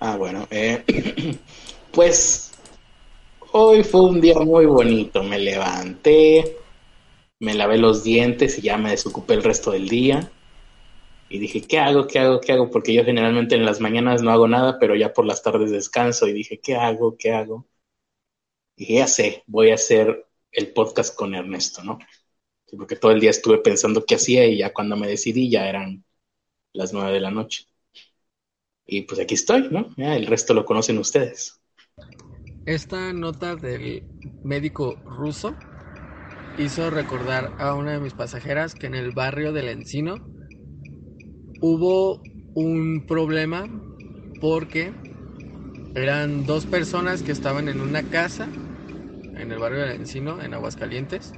Ah, bueno. Eh, pues hoy fue un día muy bonito. Me levanté, me lavé los dientes y ya me desocupé el resto del día. Y dije, ¿qué hago? ¿Qué hago? ¿Qué hago? Porque yo generalmente en las mañanas no hago nada, pero ya por las tardes descanso. Y dije, ¿qué hago? ¿Qué hago? Y ya sé, voy a hacer el podcast con Ernesto, ¿no? porque todo el día estuve pensando qué hacía y ya cuando me decidí ya eran las nueve de la noche. Y pues aquí estoy, ¿no? Ya el resto lo conocen ustedes. Esta nota del médico ruso hizo recordar a una de mis pasajeras que en el barrio del Encino hubo un problema porque eran dos personas que estaban en una casa en el barrio del Encino, en Aguascalientes,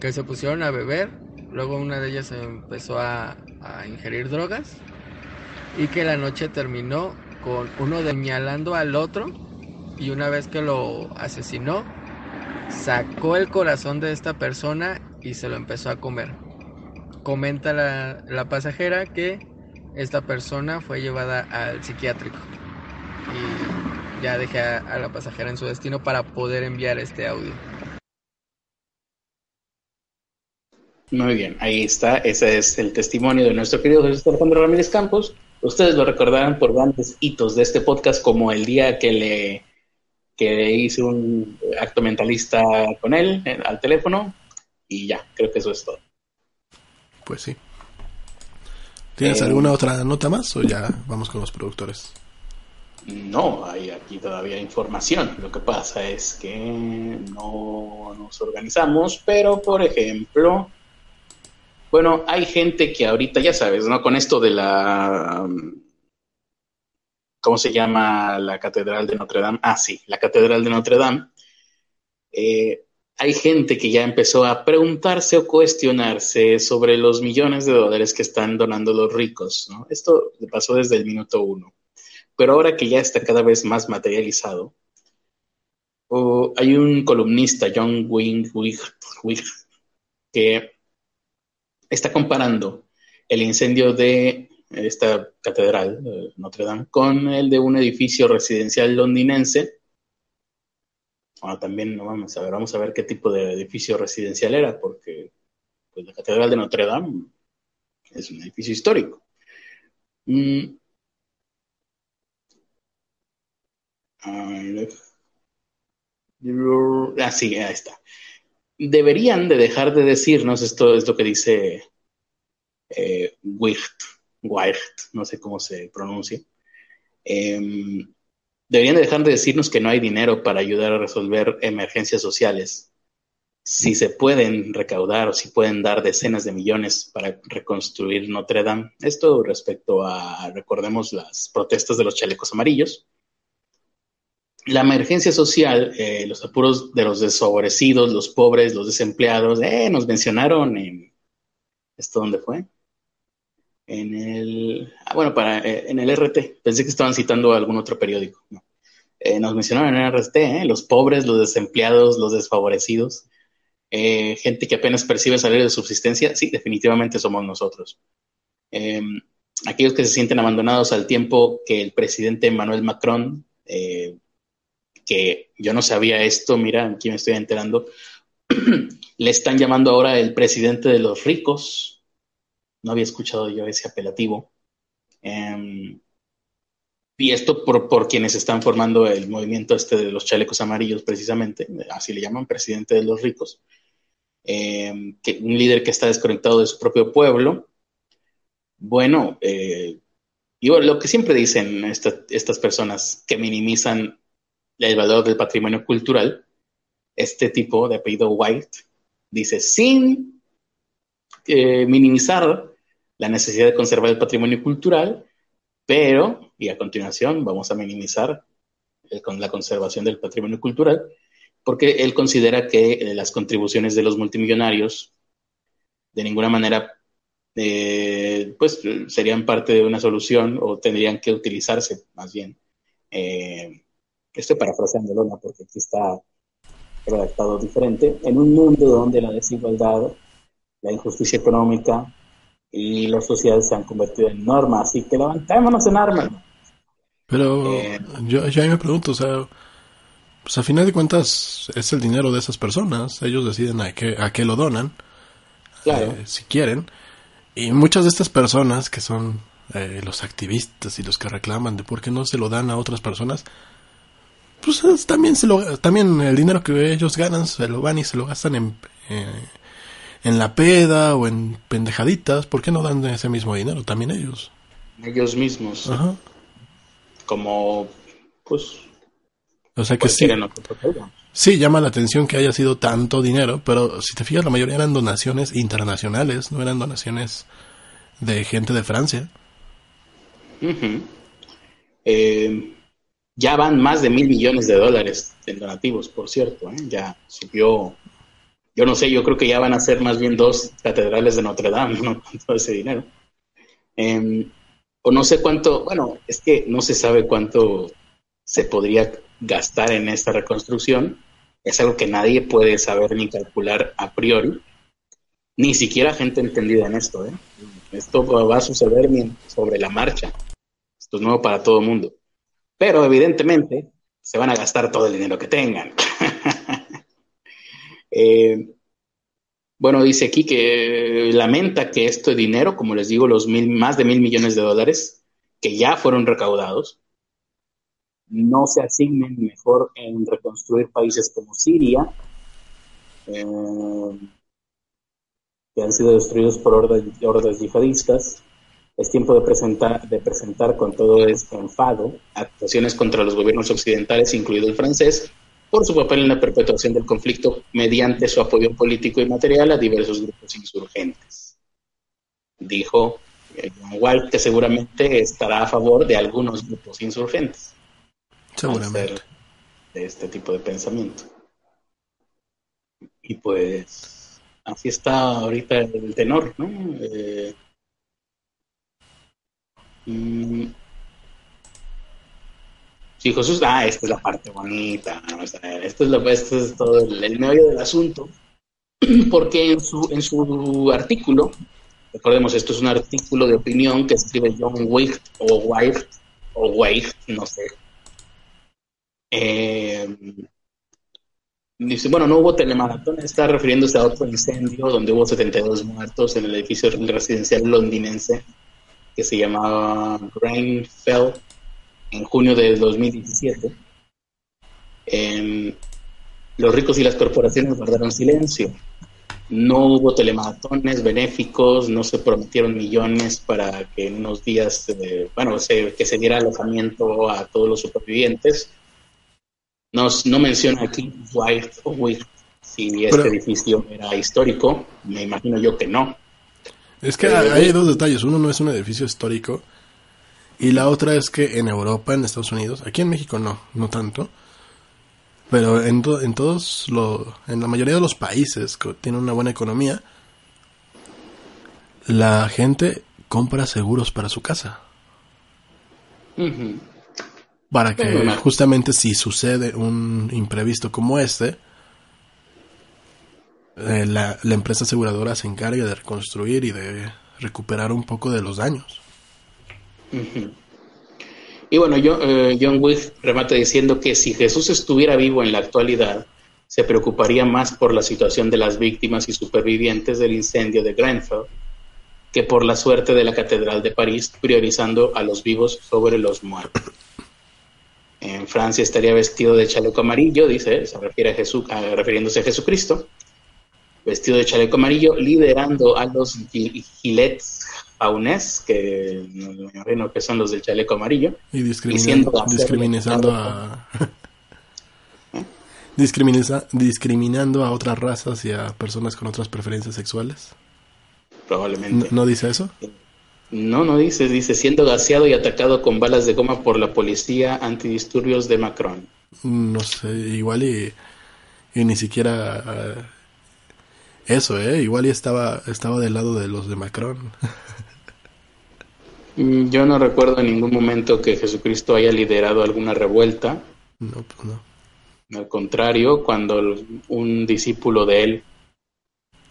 que se pusieron a beber, luego una de ellas empezó a, ingerir drogas y que la noche terminó con uno deñalando al otro y una vez que lo asesinó, sacó el corazón de esta persona y se lo empezó a comer. Comenta la, pasajera que esta persona fue llevada al psiquiátrico y ya dejé a la pasajera en su destino para poder enviar este audio. Muy bien, ahí está. Ese es el testimonio de nuestro querido Jesús Alejandro Ramírez Campos. Ustedes lo recordarán por grandes hitos de este podcast, como el día que le, que hice un acto mentalista con él eh, al teléfono. Y ya, creo que eso es todo. Pues sí. ¿Tienes eh, alguna otra nota más o ya vamos con los productores? No, hay aquí todavía información. Lo que pasa es que no nos organizamos, pero por ejemplo, bueno, hay gente que ahorita, ya sabes, ¿no? Con esto de la... ¿Cómo se llama la Catedral de Notre Dame? Ah, sí, la Catedral de Notre Dame. Eh, hay gente que ya empezó a preguntarse o cuestionarse sobre los millones de dólares que están donando los ricos. Esto pasó desde el minuto uno. Pero ahora que ya está cada vez más materializado, hay un columnista, John Wing, Wing, que está comparando el incendio de esta catedral, Notre Dame, con el de un edificio residencial londinense. Bueno, también vamos a ver, vamos a ver qué tipo de edificio residencial era, porque pues, la catedral de Notre Dame es un edificio histórico. Mm. Ah, sí, ahí está deberían de dejar de decirnos, esto es lo que dice eh, Wicht, no sé cómo se pronuncia, em, deberían de dejar de decirnos que no hay dinero para ayudar a resolver emergencias sociales. Si se pueden recaudar o si pueden dar decenas de millones para reconstruir Notre Dame. Esto respecto a, recordemos, las protestas de los chalecos amarillos la emergencia social, eh, los apuros de los desfavorecidos, los pobres, los desempleados, eh, nos mencionaron en esto dónde fue en el ah, bueno para eh, en el RT pensé que estaban citando algún otro periódico nos mencionaron en el RT los pobres los desempleados los desfavorecidos. Gente que apenas percibe salario de subsistencia. Sí definitivamente somos nosotros. Em, aquellos que se sienten abandonados al tiempo que el presidente Emmanuel Macron que yo no sabía esto, mira, aquí me estoy enterando, le están llamando ahora el presidente de los ricos. No había escuchado yo ese apelativo. Em, y esto por, por, quienes están formando el movimiento este de los chalecos amarillos, precisamente, así le llaman, presidente de los ricos. Em, un líder que está desconectado de su propio pueblo. Bueno, eh, y lo que siempre dicen estas personas que minimizan el valor del patrimonio cultural, este tipo de apellido White dice, sin eh, minimizar la necesidad de conservar el patrimonio cultural, pero, y a continuación vamos a minimizar con la conservación del patrimonio cultural, porque él considera que eh, las contribuciones de los multimillonarios de ninguna manera eh, pues serían parte de una solución o tendrían que utilizarse más bien. Eh, estoy parafraseándolo, ¿no? porque aquí está redactado diferente. En un mundo donde la desigualdad, la injusticia económica y la sociedad se han convertido en normas, así que levantémonos en armas. Pero eh, yo, yo ahí me pregunto, o sea, pues a final de cuentas es el dinero de esas personas, ellos deciden a qué, a qué lo donan, claro. si quieren. Y muchas de estas personas que son eh, los activistas y los que reclaman de por qué no se lo dan a otras personas, pues también se lo también el dinero que ellos ganan se lo van y se lo gastan en eh, en la peda o en pendejaditas, ¿por qué no dan ese mismo dinero también ellos? Ellos mismos. Ajá. Como pues o sea que sí. Sí, llama la atención que haya sido tanto dinero, pero si te fijas, la mayoría eran donaciones internacionales, no eran donaciones de gente de Francia. Eh, ya van más de mil millones de dólares en donativos, por cierto. ¿eh? Ya subió, yo no sé, yo creo que ya van a ser más bien dos catedrales de Notre Dame, ¿no? Con todo ese dinero. Em, o no sé cuánto, bueno, es que no se sabe cuánto se podría gastar en esta reconstrucción es algo que nadie puede saber ni calcular a priori, ni siquiera gente entendida en esto. ¿eh? Esto va a suceder sobre la marcha. Esto es nuevo para todo el mundo. Pero evidentemente se van a gastar todo el dinero que tengan. Eh, bueno, dice aquí que lamenta que esto de dinero, como les digo, los mil, más de mil millones de dólares que ya fueron recaudados, no se asignen mejor en reconstruir países como Siria, eh, que han sido destruidos por hordas, yihadistas. Es tiempo de presentar, de presentar con todo este enfado actuaciones contra los gobiernos occidentales, incluido el francés, por su papel en la perpetuación del conflicto mediante su apoyo político y material a diversos grupos insurgentes. Dijo John Walt que seguramente estará a favor de algunos grupos insurgentes. Seguramente. De este tipo de pensamiento. Y pues así está ahorita el tenor, ¿no? Eh, mm, sí, Jesús, ah, esta es la parte bonita, lo, esto es todo el, medio del asunto, porque en su, en su artículo, recordemos, esto es un artículo de opinión que escribe John Wicht o Wife o Wicht, no sé, eh, dice, bueno, no hubo telemaratón, está refiriéndose a otro incendio donde hubo 72 muertos en el edificio residencial londinense que se llamaba Grenfell en junio de 2017. Em, los ricos y las corporaciones guardaron silencio. No hubo telemaratones benéficos, no se prometieron millones para que en unos días, eh, bueno, que se diera alojamiento a todos los supervivientes no, no menciona aquí White o Wick si este edificio era histórico. Me imagino yo que no. Es que hay dos detalles. Uno no es un edificio histórico. Y la otra es que en Europa, en Estados Unidos, aquí en México no, no tanto. Pero en, en todos los, en la mayoría de los países que tienen una buena economía, la gente compra seguros para su casa para que justamente si sucede un imprevisto como este, eh, la, empresa aseguradora se encargue de reconstruir y de recuperar un poco de los daños. Y bueno, eh, John Wick remata diciendo que si Jesús estuviera vivo en la actualidad, se preocuparía más por la situación de las víctimas y supervivientes del incendio de Grenfell que por la suerte de la Catedral de París, priorizando a los vivos sobre los muertos. En Francia estaría vestido de chaleco amarillo, dice, se refiere a Jesús, refiriéndose a Jesucristo, vestido de chaleco amarillo, liderando a los gilets jaunes, que me imagino que son los del chaleco amarillo. Y discriminando, discriminando a... discriminiza- discriminando a otras razas y a personas con otras preferencias sexuales. Probablemente. ¿No, no dice eso? No, no dice, dice, siendo gaseado y atacado con balas de goma por la policía antidisturbios de Macron. No sé, igual y, y ni siquiera eh, eso, ¿eh? Igual y estaba, estaba del lado de los de Macron. Mm, Yo no recuerdo en ningún momento que Jesucristo haya liderado alguna revuelta. No, pues no. Al contrario, cuando un discípulo de él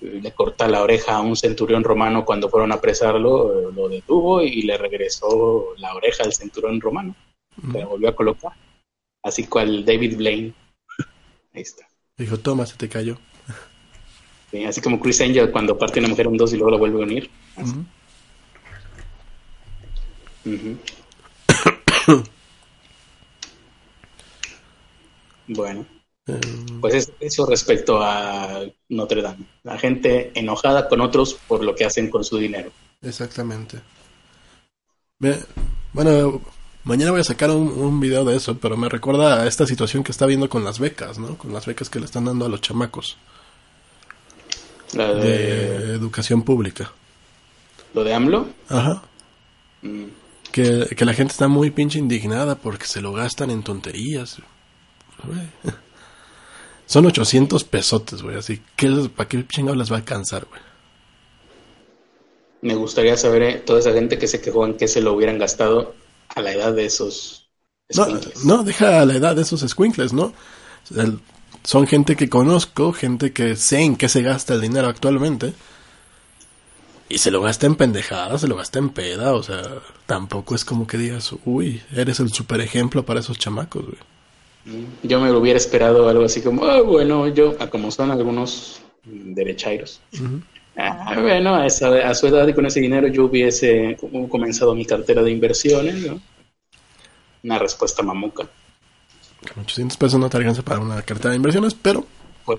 eh, le corta la oreja a un centurión romano cuando fueron a apresarlo, eh, lo detuvo y le regresó la oreja al centurión romano. Se la volvió a colocar. Así cual David Blaine. Ahí está. Dijo, toma, se te cayó. Sí, así como Chris Angel cuando parte una mujer en dos y luego la vuelve a unir. Así. Bueno, pues es- eso respecto a Notre Dame. La gente enojada con otros por lo que hacen con su dinero. exactamente. Bueno, mañana voy a sacar un, un video de eso, pero me recuerda a esta situación que está viendo con las becas, ¿no? Con las becas que le están dando a los chamacos La de, de educación pública. lo de AMLO. Ajá. mm, Que, que la gente está muy pinche indignada porque se lo gastan en tonterías. Güey. Son 800 pesotes, güey. Así, ¿qué les- ¿para qué chingados les va a alcanzar, güey? me gustaría saber eh, toda esa gente que se quejó en que se lo hubieran gastado a la edad de esos. No, escuincles. no, deja la edad de esos squinkles, ¿no? El- son gente que conozco, gente que sé en qué se gasta el dinero actualmente. Y se lo gasta en pendejadas, se lo gasta en peda, o sea, tampoco es como que digas, uy, eres el super ejemplo para esos chamacos, güey. Yo me hubiera esperado algo así como, "Ah, bueno, yo, como son algunos derechairos. Ah, bueno, a, esa, a su edad y con ese dinero yo hubiese comenzado mi cartera de inversiones, ¿no? Una respuesta mamuca. Con 800 pesos no te alcanza para una cartera de inversiones, pero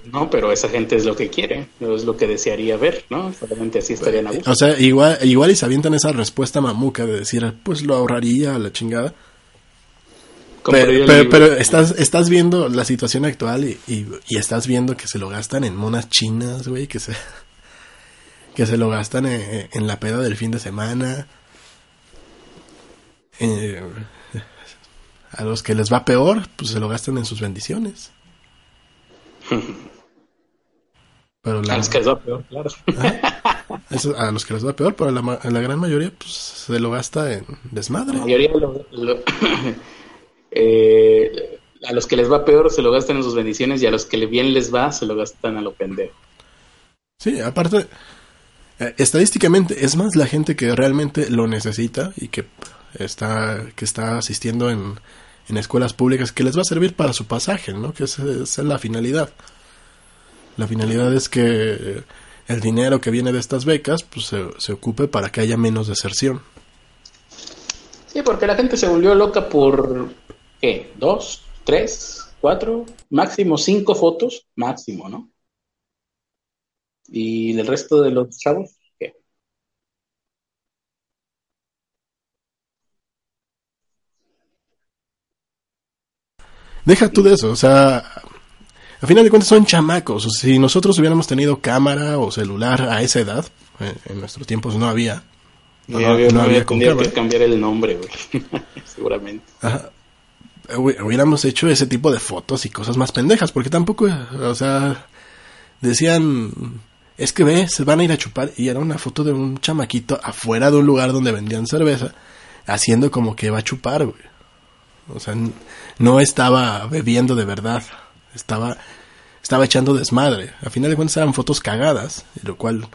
Pues no, pero esa gente es lo que quiere, es lo que desearía ver, ¿no? Solamente así estarían a gusto. O sea, igual, igual y se avientan esa respuesta mamuca de decir, pues lo ahorraría a la chingada. Pero, pero, estás, estás viendo la situación actual y, y, y estás viendo que se lo gastan en monas chinas, güey, que se, que se lo gastan en, en la peda del fin de semana. Eh, a los que les va peor, pues se lo gastan en sus bendiciones. Pero la- A los que les va peor, claro. eso- a los que les va peor, pero la, la gran mayoría pues se lo gasta en desmadre. La mayoría lo- lo- eh, a los que les va peor se lo gastan en sus bendiciones y a los que bien les va se lo gastan a lo pendejo. Sí, aparte, eh, estadísticamente es más la gente que realmente lo necesita y que está, que está asistiendo en, en escuelas públicas que les va a servir para su pasaje, ¿no? Que esa, esa es la finalidad. La finalidad es que el dinero que viene de estas becas pues se, se ocupe para que haya menos deserción. Sí, porque la gente se volvió loca por, ¿qué? ¿Dos? ¿Tres? ¿Cuatro? Máximo cinco fotos, máximo, ¿no? Y el resto de los chavos, ¿qué? Deja tú de eso, o sea, a final de cuentas son chamacos. Si nosotros hubiéramos tenido cámara o celular a esa edad, eh, en nuestros tiempos no había. No, Ya no- había- no había había que cambiar el nombre, güey. Seguramente. Ajá. Hubi- Hubiéramos hecho ese tipo de fotos y cosas más pendejas, porque tampoco, o sea, decían, es que ve, se van a ir a chupar, y era una foto de un chamaquito afuera de un lugar donde vendían cerveza, haciendo como que va a chupar, güey. O sea, no estaba bebiendo de verdad, estaba, estaba echando desmadre. A final de cuentas eran fotos cagadas, lo cual,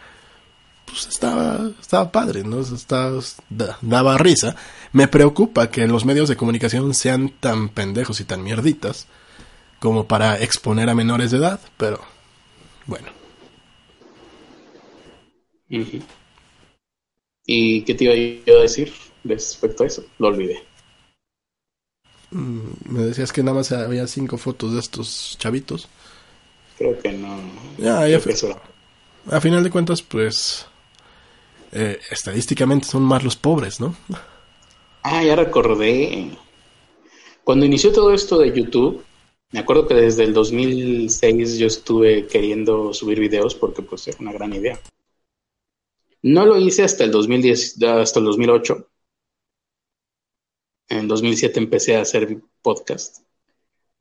pues estaba, estaba padre, ¿no? Estaba, da- daba risa. Me preocupa que los medios de comunicación sean tan pendejos y tan mierditas como para exponer a menores de edad, pero bueno. ¿Y qué te iba a decir respecto a eso? Lo olvidé. Mm, Me decías que nada más había cinco fotos de estos chavitos. Creo que no. Ya, ya A final de cuentas, pues, eh, estadísticamente son más los pobres, ¿no? Ah, ya recordé. Cuando inició todo esto de YouTube, Me acuerdo que desde el 2006 yo estuve queriendo subir videos porque pues era una gran idea. No lo hice hasta el 2010, hasta el 2008. En 2007 empecé a hacer podcast.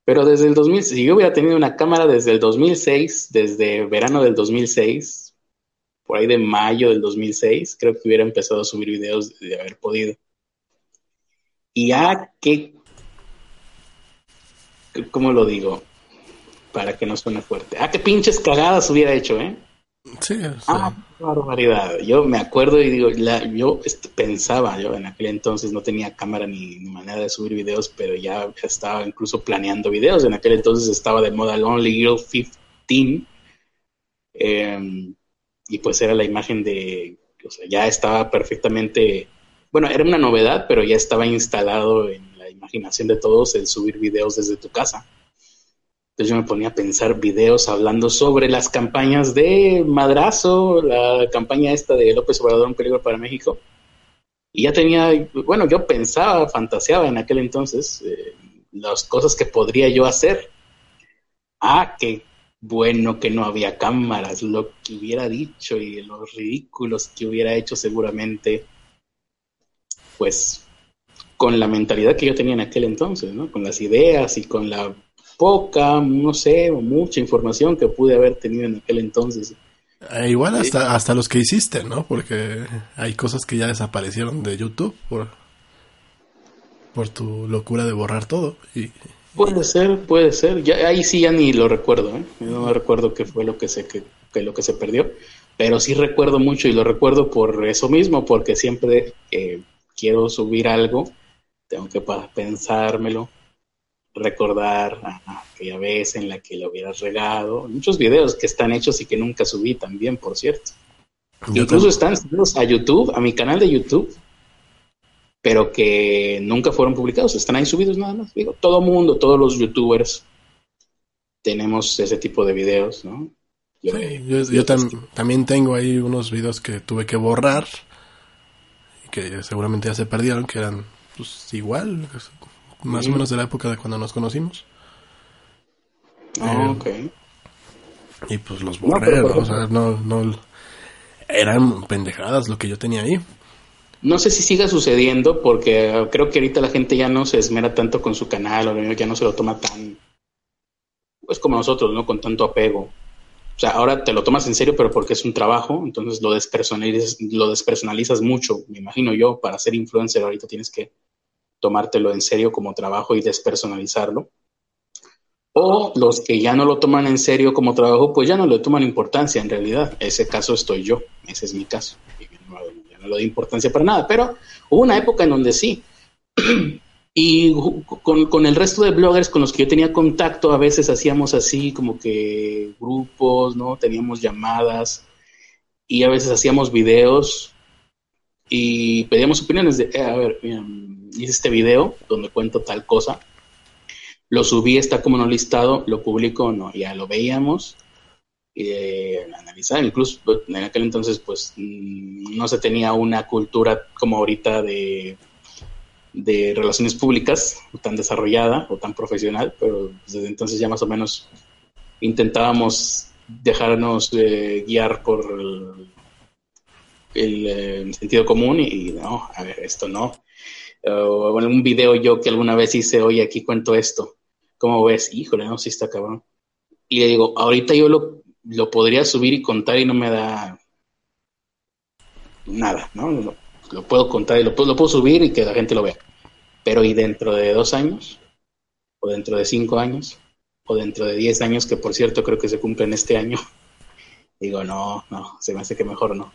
Pero desde el 2000, si yo hubiera tenido una cámara desde el 2006, desde verano del 2006, por ahí de mayo del 2006, creo que hubiera empezado a subir videos de haber podido. Y ah, qué ¿cómo lo digo? Para que no suene fuerte. Ah, qué pinches cagadas hubiera hecho, ¿eh? Sí, Ah, barbaridad. Yo me acuerdo y digo, la, yo pensaba, yo en aquel entonces no tenía cámara ni, manera de subir videos, pero ya estaba incluso planeando videos. En aquel entonces estaba de moda Only Girl 15. Em, y pues era la imagen de, o sea, ya estaba perfectamente, bueno, era una novedad, pero ya estaba instalado en imaginación de todos el subir videos desde tu casa. Entonces yo me ponía a pensar videos hablando sobre las campañas de Madrazo, la campaña esta de López Obrador, un peligro para México. Y ya tenía, bueno, yo pensaba, fantaseaba en aquel entonces eh, las cosas que podría yo hacer. Ah, qué bueno que no había cámaras, lo que hubiera dicho y los ridículos que hubiera hecho seguramente, pues con la mentalidad que yo tenía en aquel entonces, ¿no? Con las ideas y con la poca, no sé, o mucha información que pude haber tenido en aquel entonces. Eh, igual hasta, hasta los que hiciste, ¿no? Porque hay cosas que ya desaparecieron de YouTube por, por tu locura de borrar todo. Y... Puede ser, puede ser. Ya, ahí sí ya ni lo recuerdo, ¿eh? no recuerdo qué fue lo que se, que, lo que se perdió. Pero sí recuerdo mucho y lo recuerdo por eso mismo, porque siempre eh, quiero subir algo tengo que pensármelo, recordar aquella vez en la que lo hubieras regado. Muchos videos que están hechos y que nunca subí también, por cierto. Incluso están subidos a YouTube, a mi canal de YouTube, pero que nunca fueron publicados. Están ahí subidos nada más. Digo, todo mundo, todos los youtubers tenemos ese tipo de videos, ¿no? Yo, también tengo ahí unos videos que tuve que borrar, que seguramente ya se perdieron, que eran pues igual, más o menos de la época de cuando nos conocimos. Ah, ok. Y pues los borré, no, O sea, no, no, eran pendejadas lo que yo tenía ahí. No sé si siga sucediendo porque creo que ahorita la gente ya no se esmera tanto con su canal o ya no se lo toma tan, pues como nosotros, ¿no? Con tanto apego. O sea, ahora te lo tomas en serio, pero porque es un trabajo, entonces lo despersonalizas, lo despersonalizas mucho, me imagino yo, para ser influencer ahorita tienes que tomártelo en serio como trabajo y despersonalizarlo. O los que ya no lo toman en serio como trabajo, pues ya no le toman importancia en realidad. Ese caso estoy yo, ese es mi caso. Ya no le doy importancia para nada, pero hubo una época en donde sí. Y con, con, el resto de bloggers con los que yo tenía contacto, a veces hacíamos así como que grupos, ¿no? Teníamos llamadas y a veces hacíamos videos y pedíamos opiniones de, eh, a ver, hice este video donde cuento tal cosa, lo subí, está como no listado, lo publico no, ya lo veíamos, y eh, analizar, incluso pues, en aquel entonces pues mm, no se tenía una cultura como ahorita de, de relaciones públicas tan desarrollada o tan profesional, pero desde entonces ya más o menos intentábamos dejarnos eh, guiar por el, el, sentido común y, no, a ver, esto no. O bueno, un video yo que alguna vez hice, oye, aquí cuento esto. ¿Cómo ves? Híjole, no, sí está cabrón. Y le digo, ahorita yo lo, lo podría subir y contar y no me da nada, ¿no? Lo, puedo contar y lo, lo puedo subir y que la gente lo vea. Pero ¿y dentro de dos años? ¿O dentro de cinco años? ¿O dentro de diez años? Que por cierto creo que se cumplen este año. Digo, no, no, se me hace que mejor no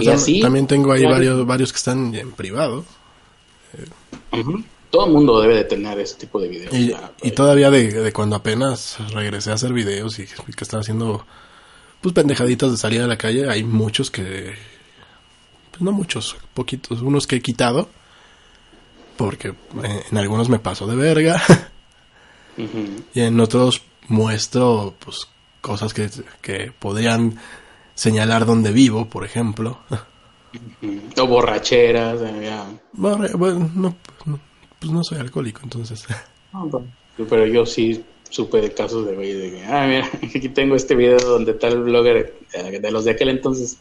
y así, también tengo ahí varios, varios que están en privado. Todo el mundo debe de tener ese tipo de videos. Y, todavía de, cuando apenas regresé a hacer videos y que estaba haciendo pues pendejaditas de salir a la calle, hay muchos que... Pues no muchos, poquitos, unos que he quitado. Porque eh, en algunos me paso de verga. Y en otros muestro pues cosas que, que podrían señalar dónde vivo, por ejemplo. O borracheras. bueno, no, pues no soy alcohólico, entonces. pero yo sí supe de casos de, güey, de que, ah, mira, aquí tengo este video donde tal blogger eh, de los de aquel entonces,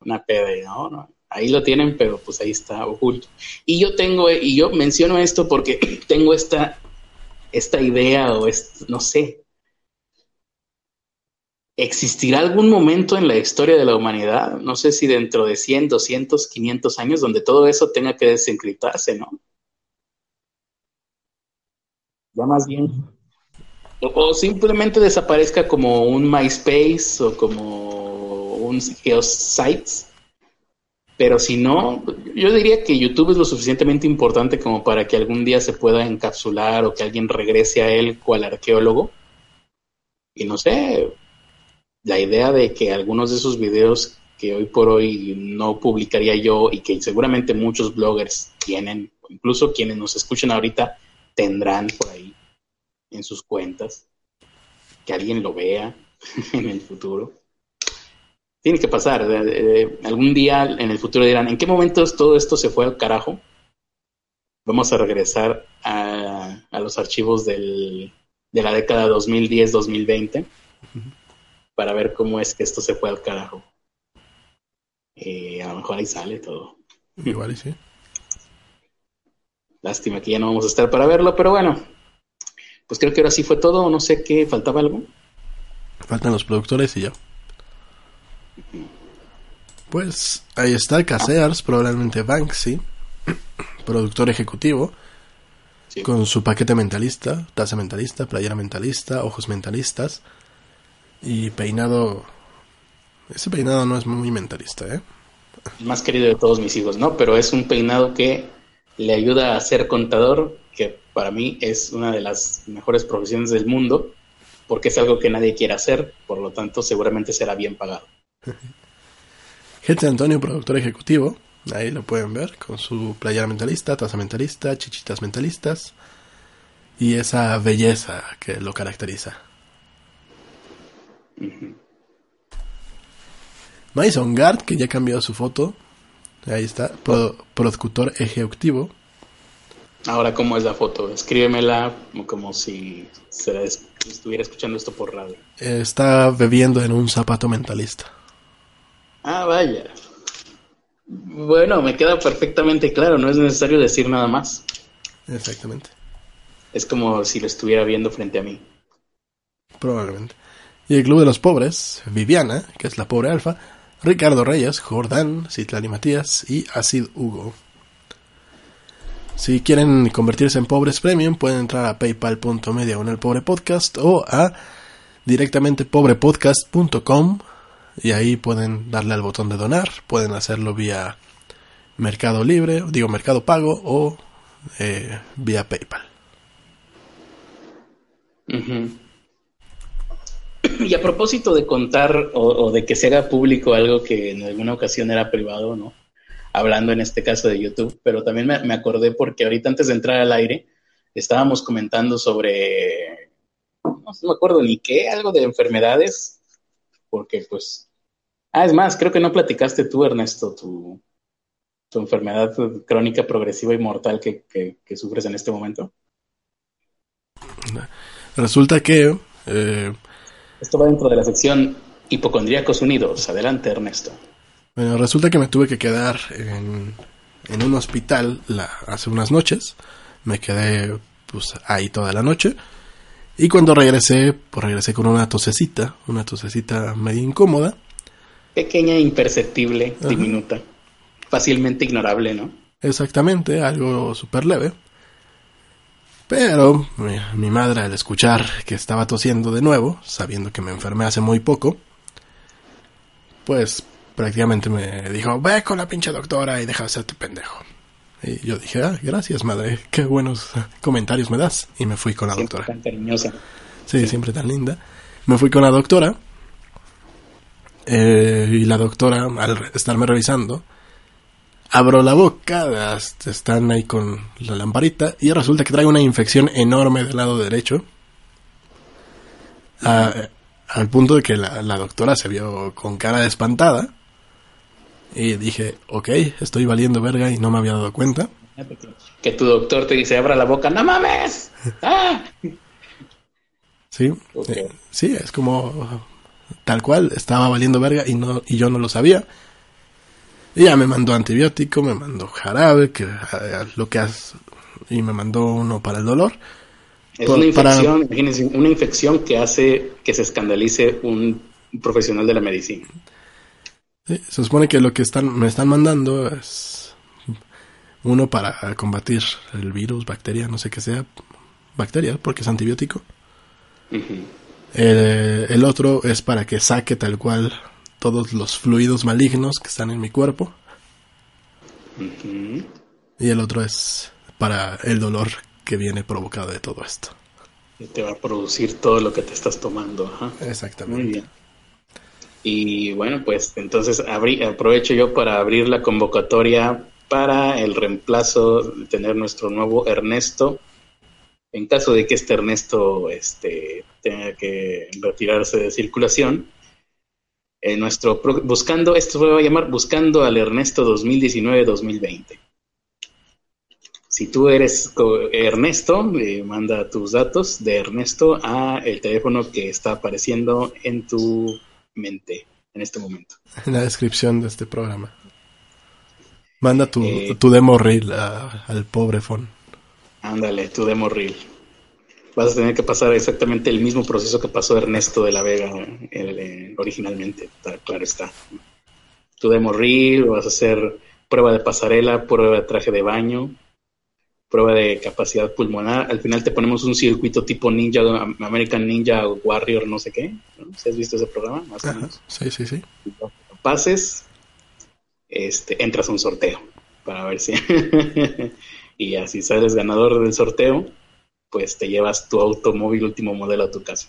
una peda, y no, no, ahí lo tienen, pero pues ahí está oculto. Y yo tengo, y yo menciono esto porque tengo esta, esta idea o no sé, ¿existirá algún momento en la historia de la humanidad, no sé si dentro de 100, 200, 500 años, donde todo eso tenga que desencriptarse, ¿no? Ya más bien. O, simplemente desaparezca como un MySpace o como un Geosites pero si no, yo diría que YouTube es lo suficientemente importante como para que algún día se pueda encapsular o que alguien regrese a él cual arqueólogo. Y no sé, la idea de que algunos de esos videos que hoy por hoy no publicaría yo y que seguramente muchos bloggers tienen, incluso quienes nos escuchan ahorita, tendrán por ahí en sus cuentas, que alguien lo vea en el futuro tiene que pasar. algún día en el futuro dirán, ¿en qué momentos todo esto se fue al carajo? Vamos a regresar a, los archivos del, de la década 2010-2020 para ver cómo es que esto se fue al carajo. Y a lo mejor ahí sale todo. Igual y sí. Lástima que ya no vamos a estar para verlo, pero bueno. Pues creo que ahora sí fue todo. No sé qué, faltaba algo. Faltan los productores y ya. Pues ahí está Casears, probablemente Banksy, productor ejecutivo, con su paquete mentalista, taza mentalista, playera mentalista, ojos mentalistas y peinado. Ese peinado no es muy mentalista, ¿eh? El más querido de todos mis hijos, ¿no? Pero es un peinado que le ayuda a ser contador, que para mí es una de las mejores profesiones del mundo, porque es algo que nadie quiere hacer, por lo tanto seguramente será bien pagado. Gente Antonio, productor ejecutivo. Ahí lo pueden ver con su playera mentalista, taza mentalista, chichitas mentalistas y esa belleza que lo caracteriza. Mason Gard, que ya cambió su foto. Ahí está, productor ejecutivo. Ahora, ¿cómo es la foto? Escríbemela como si se estuviera escuchando esto por radio. Está bebiendo en un zapato mentalista. Ah, vaya. Bueno, me queda perfectamente claro, no es necesario decir nada más. Exactamente. Es como si lo estuviera viendo frente a mí. Probablemente. Y el Club de los Pobres, Viviana, que es la pobre alfa, Ricardo Reyes, Jordán, Citlani Matías y Acid Hugo. Si quieren convertirse en pobres premium, pueden entrar a paypal.media en el pobre podcast o a directamente pobrepodcast.com y ahí pueden darle al botón de donar, pueden hacerlo vía Mercado Libre, digo Mercado Pago o eh, vía PayPal. Y a propósito de contar o, de que se haga público algo que en alguna ocasión era privado, ¿no? Hablando en este caso de YouTube, pero también me, me acordé porque ahorita antes de entrar al aire estábamos comentando sobre, no me acuerdo ni qué, algo de enfermedades, porque pues Ah, es más, creo que no platicaste tú, Ernesto, tu, tu enfermedad crónica progresiva y mortal que, que, sufres en este momento. Resulta que... Eh, Esto va dentro de la sección Hipocondríacos Unidos. Adelante, Ernesto. Bueno, resulta que me tuve que quedar en, en un hospital la, hace unas noches. Me quedé pues ahí toda la noche. Y cuando regresé, pues regresé con una tosecita, una tosecita medio incómoda pequeña, imperceptible, diminuta, fácilmente ignorable, ¿no? Exactamente, algo súper leve. Pero mi, madre al escuchar que estaba tosiendo de nuevo, sabiendo que me enfermé hace muy poco, pues prácticamente me dijo, ve con la pinche doctora y deja de ser tu pendejo. Y yo dije, ah, gracias madre, qué buenos comentarios me das. Y me fui con la doctora. Tan cariñosa. sí, siempre tan linda. Me fui con la doctora eh, y la doctora, al estarme revisando, abro la boca, están ahí con la lamparita, y resulta que trae una infección enorme del lado derecho. al punto de que la, doctora se vio con cara de espantada. Y dije, ok, estoy valiendo verga y no me había dado cuenta. Que tu doctor te dice, abra la boca, no mames. ¡Ah! Sí, eh, sí, es como tal cual, estaba valiendo verga y no y yo no lo sabía. Ya me mandó antibiótico, me mandó jarabe, que eh, lo que has y me mandó uno para el dolor. Es Por- una para- infección, imagínense, una infección que hace que se escandalice un profesional de la medicina. Sí, se supone que lo que están me están mandando es uno para combatir el virus, bacteria, no sé qué sea, bacteria, porque es antibiótico. Eh, el otro es para que saque tal cual todos los fluidos malignos que están en mi cuerpo. Y el otro es para el dolor que viene provocado de todo esto. Y te va a producir todo lo que te estás tomando. Ajá. Muy Exactamente. bien. Y bueno, pues entonces abrí- aprovecho yo para abrir la convocatoria para el reemplazo de tener nuestro nuevo Ernesto. En caso de que este Ernesto este, tenga que retirarse de circulación, en nuestro buscando, esto se va a llamar Buscando al Ernesto 2019-2020. Si tú eres Ernesto, eh, manda tus datos de Ernesto a el teléfono que está apareciendo en tu mente en este momento. En la descripción de este programa. Manda tu, Eh. tu demo reel a- al pobre Fon. Ándale, tu demo reel. Vas a tener que pasar exactamente el mismo proceso que pasó Ernesto de la Vega el, eh, originalmente, claro está. Tu demo reel, vas a hacer prueba de pasarela, prueba de traje de baño, prueba de capacidad pulmonar. Al final te ponemos un circuito tipo Ninja, American Ninja Warrior, no sé qué. ¿no? ¿Sí has visto ese programa? Más o menos. Sí, sí, sí. Pases, este, entras a un sorteo para ver si. y así sales ganador del sorteo, pues te llevas tu automóvil último modelo a tu casa.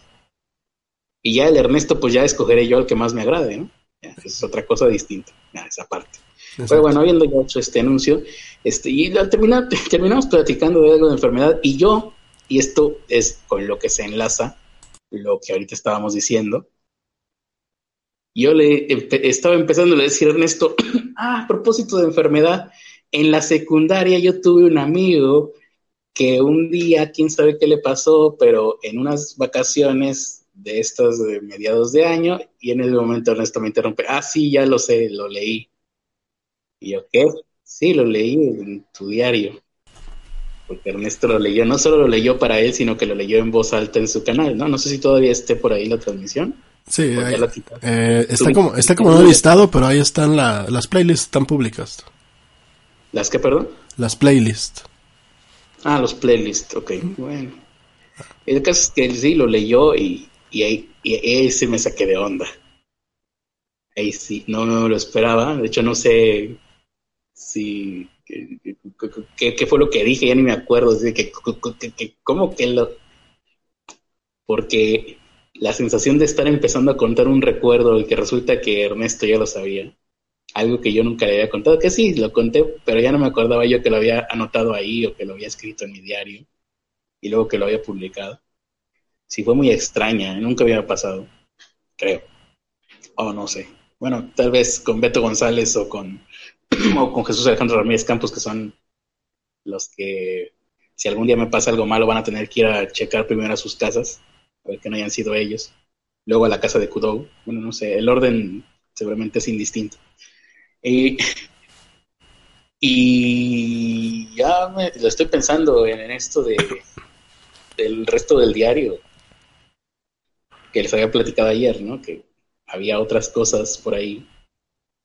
Y ya el Ernesto, pues ya escogeré yo el que más me agrade, ¿no? Ya, es otra cosa distinta, ya, esa parte. Pero bueno, habiendo ya hecho este anuncio, este, y al terminar, terminamos platicando de algo de enfermedad, y yo, y esto es con lo que se enlaza lo que ahorita estábamos diciendo, yo le empe- estaba empezando a decir a Ernesto, ah, a propósito de enfermedad, en la secundaria yo tuve un amigo que un día, quién sabe qué le pasó, pero en unas vacaciones de estas de mediados de año, y en ese momento Ernesto me interrumpe, ah, sí, ya lo sé, lo leí. Y yo, ¿qué? Sí, lo leí en tu diario. Porque Ernesto lo leyó, no solo lo leyó para él, sino que lo leyó en voz alta en su canal, ¿no? No sé si todavía esté por ahí la transmisión. Sí, eh, está como está como no listado, pero ahí están la- las playlists están públicas. ¿Las que, perdón? Las playlists. Ah, los playlists, ok, bueno. El caso es que él sí lo leyó y, y ahí, y ahí sí me saqué de onda. Ahí sí, no me lo esperaba. De hecho, no sé si. ¿Qué, fue lo que dije? Ya ni me acuerdo. Así que, que- que- ¿Cómo que lo.? Porque la sensación de estar empezando a contar un recuerdo y que resulta que Ernesto ya lo sabía. Algo que yo nunca le había contado, que sí, lo conté, pero ya no me acordaba yo que lo había anotado ahí o que lo había escrito en mi diario y luego que lo había publicado. Sí, fue muy extraña, ¿eh? nunca había pasado, creo. O no sé. Bueno, tal vez con Beto González o con, o con Jesús Alejandro Ramírez Campos, que son los que, si algún día me pasa algo malo, van a tener que ir a checar primero a sus casas, a ver que no hayan sido ellos. Luego a la casa de Kudou. Bueno, no sé, el orden seguramente es indistinto. Y, y ya me, lo estoy pensando en, esto de del resto del diario que les había platicado ayer, ¿no? Que había otras cosas por ahí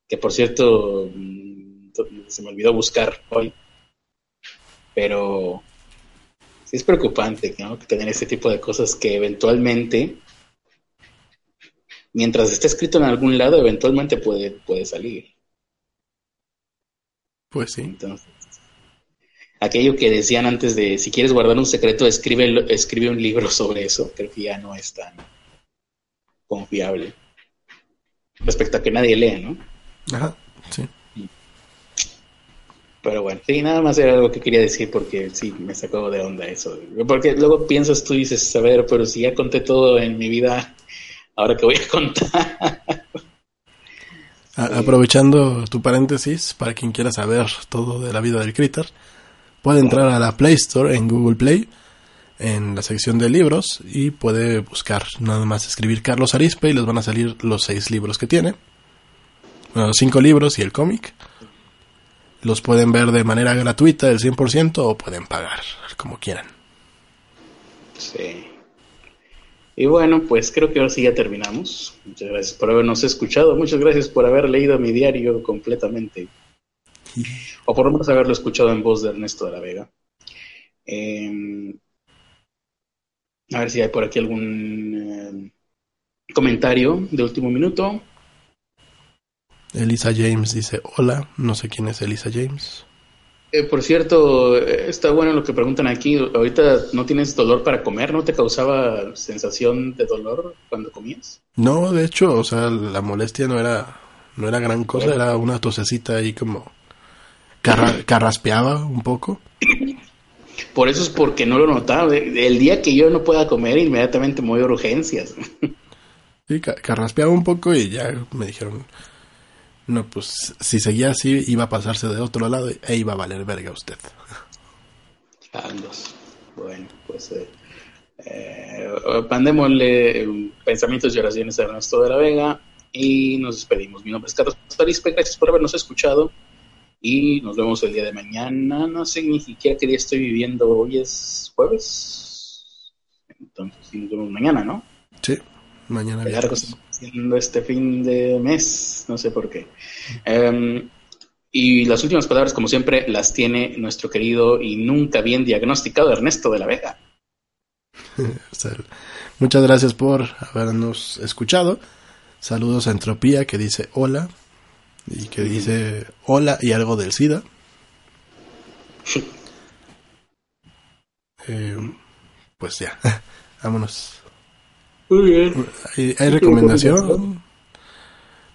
que por cierto mm, se me olvidó buscar hoy, pero sí es preocupante, ¿no? Tener ese tipo de cosas que eventualmente, mientras esté escrito en algún lado, eventualmente puede, puede salir. Pues sí. Entonces, aquello que decían antes de si quieres guardar un secreto, escribe, escribe un libro sobre eso, creo que ya no es tan confiable. Respecto a que nadie lee, ¿no? Ajá, sí. Pero bueno, sí, nada más era algo que quería decir porque sí, me sacó de onda eso. Porque luego piensas tú y dices, a ver, pero si ya conté todo en mi vida, ahora que voy a contar. A- aprovechando tu paréntesis, para quien quiera saber todo de la vida del Critter, puede entrar a la Play Store en Google Play en la sección de libros y puede buscar nada más escribir Carlos Arispe y les van a salir los seis libros que tiene. Bueno, los cinco libros y el cómic. Los pueden ver de manera gratuita, del 100%, o pueden pagar, como quieran. Sí. Y bueno, pues creo que ahora sí ya terminamos. Muchas gracias por habernos escuchado. Muchas gracias por haber leído mi diario completamente. O por lo menos haberlo escuchado en voz de Ernesto de la Vega. Eh, a ver si hay por aquí algún eh, comentario de último minuto. Elisa James dice, hola, no sé quién es Elisa James. Eh, por cierto, eh, está bueno lo que preguntan aquí. Ahorita no tienes dolor para comer, ¿no te causaba sensación de dolor cuando comías? No, de hecho, o sea, la molestia no era, no era gran cosa, era una tosecita ahí como carra- carraspeaba un poco. Por eso es porque no lo notaba. El día que yo no pueda comer, inmediatamente me voy a urgencias. Sí, ca- carraspeaba un poco y ya me dijeron, no, pues si seguía así iba a pasarse de otro lado e iba a valer verga usted. Carlos. Bueno, pues eh, eh, mandémosle eh, pensamientos y oraciones a Ernesto de la Vega y nos despedimos. Mi nombre es Carlos Arispe, gracias por habernos escuchado y nos vemos el día de mañana. No sé ni siquiera qué día estoy viviendo. Hoy es jueves. Entonces, sí, nos vemos mañana, ¿no? Sí, mañana Haciendo este fin de mes, no sé por qué. Em, y las últimas palabras, como siempre, las tiene nuestro querido y nunca bien diagnosticado Ernesto de la Vega. Muchas gracias por habernos escuchado. Saludos a Entropía que dice hola y que dice hola y algo del SIDA. Eh, pues ya, vámonos. Muy bien. ¿Hay, hay recomendación?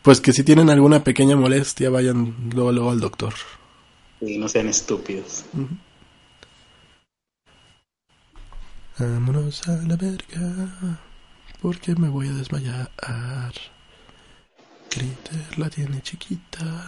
Pues que si tienen alguna pequeña molestia vayan luego, luego al doctor. Y no sean estúpidos. Vámonos a la verga, porque me voy a desmayar. Critter la tiene chiquita.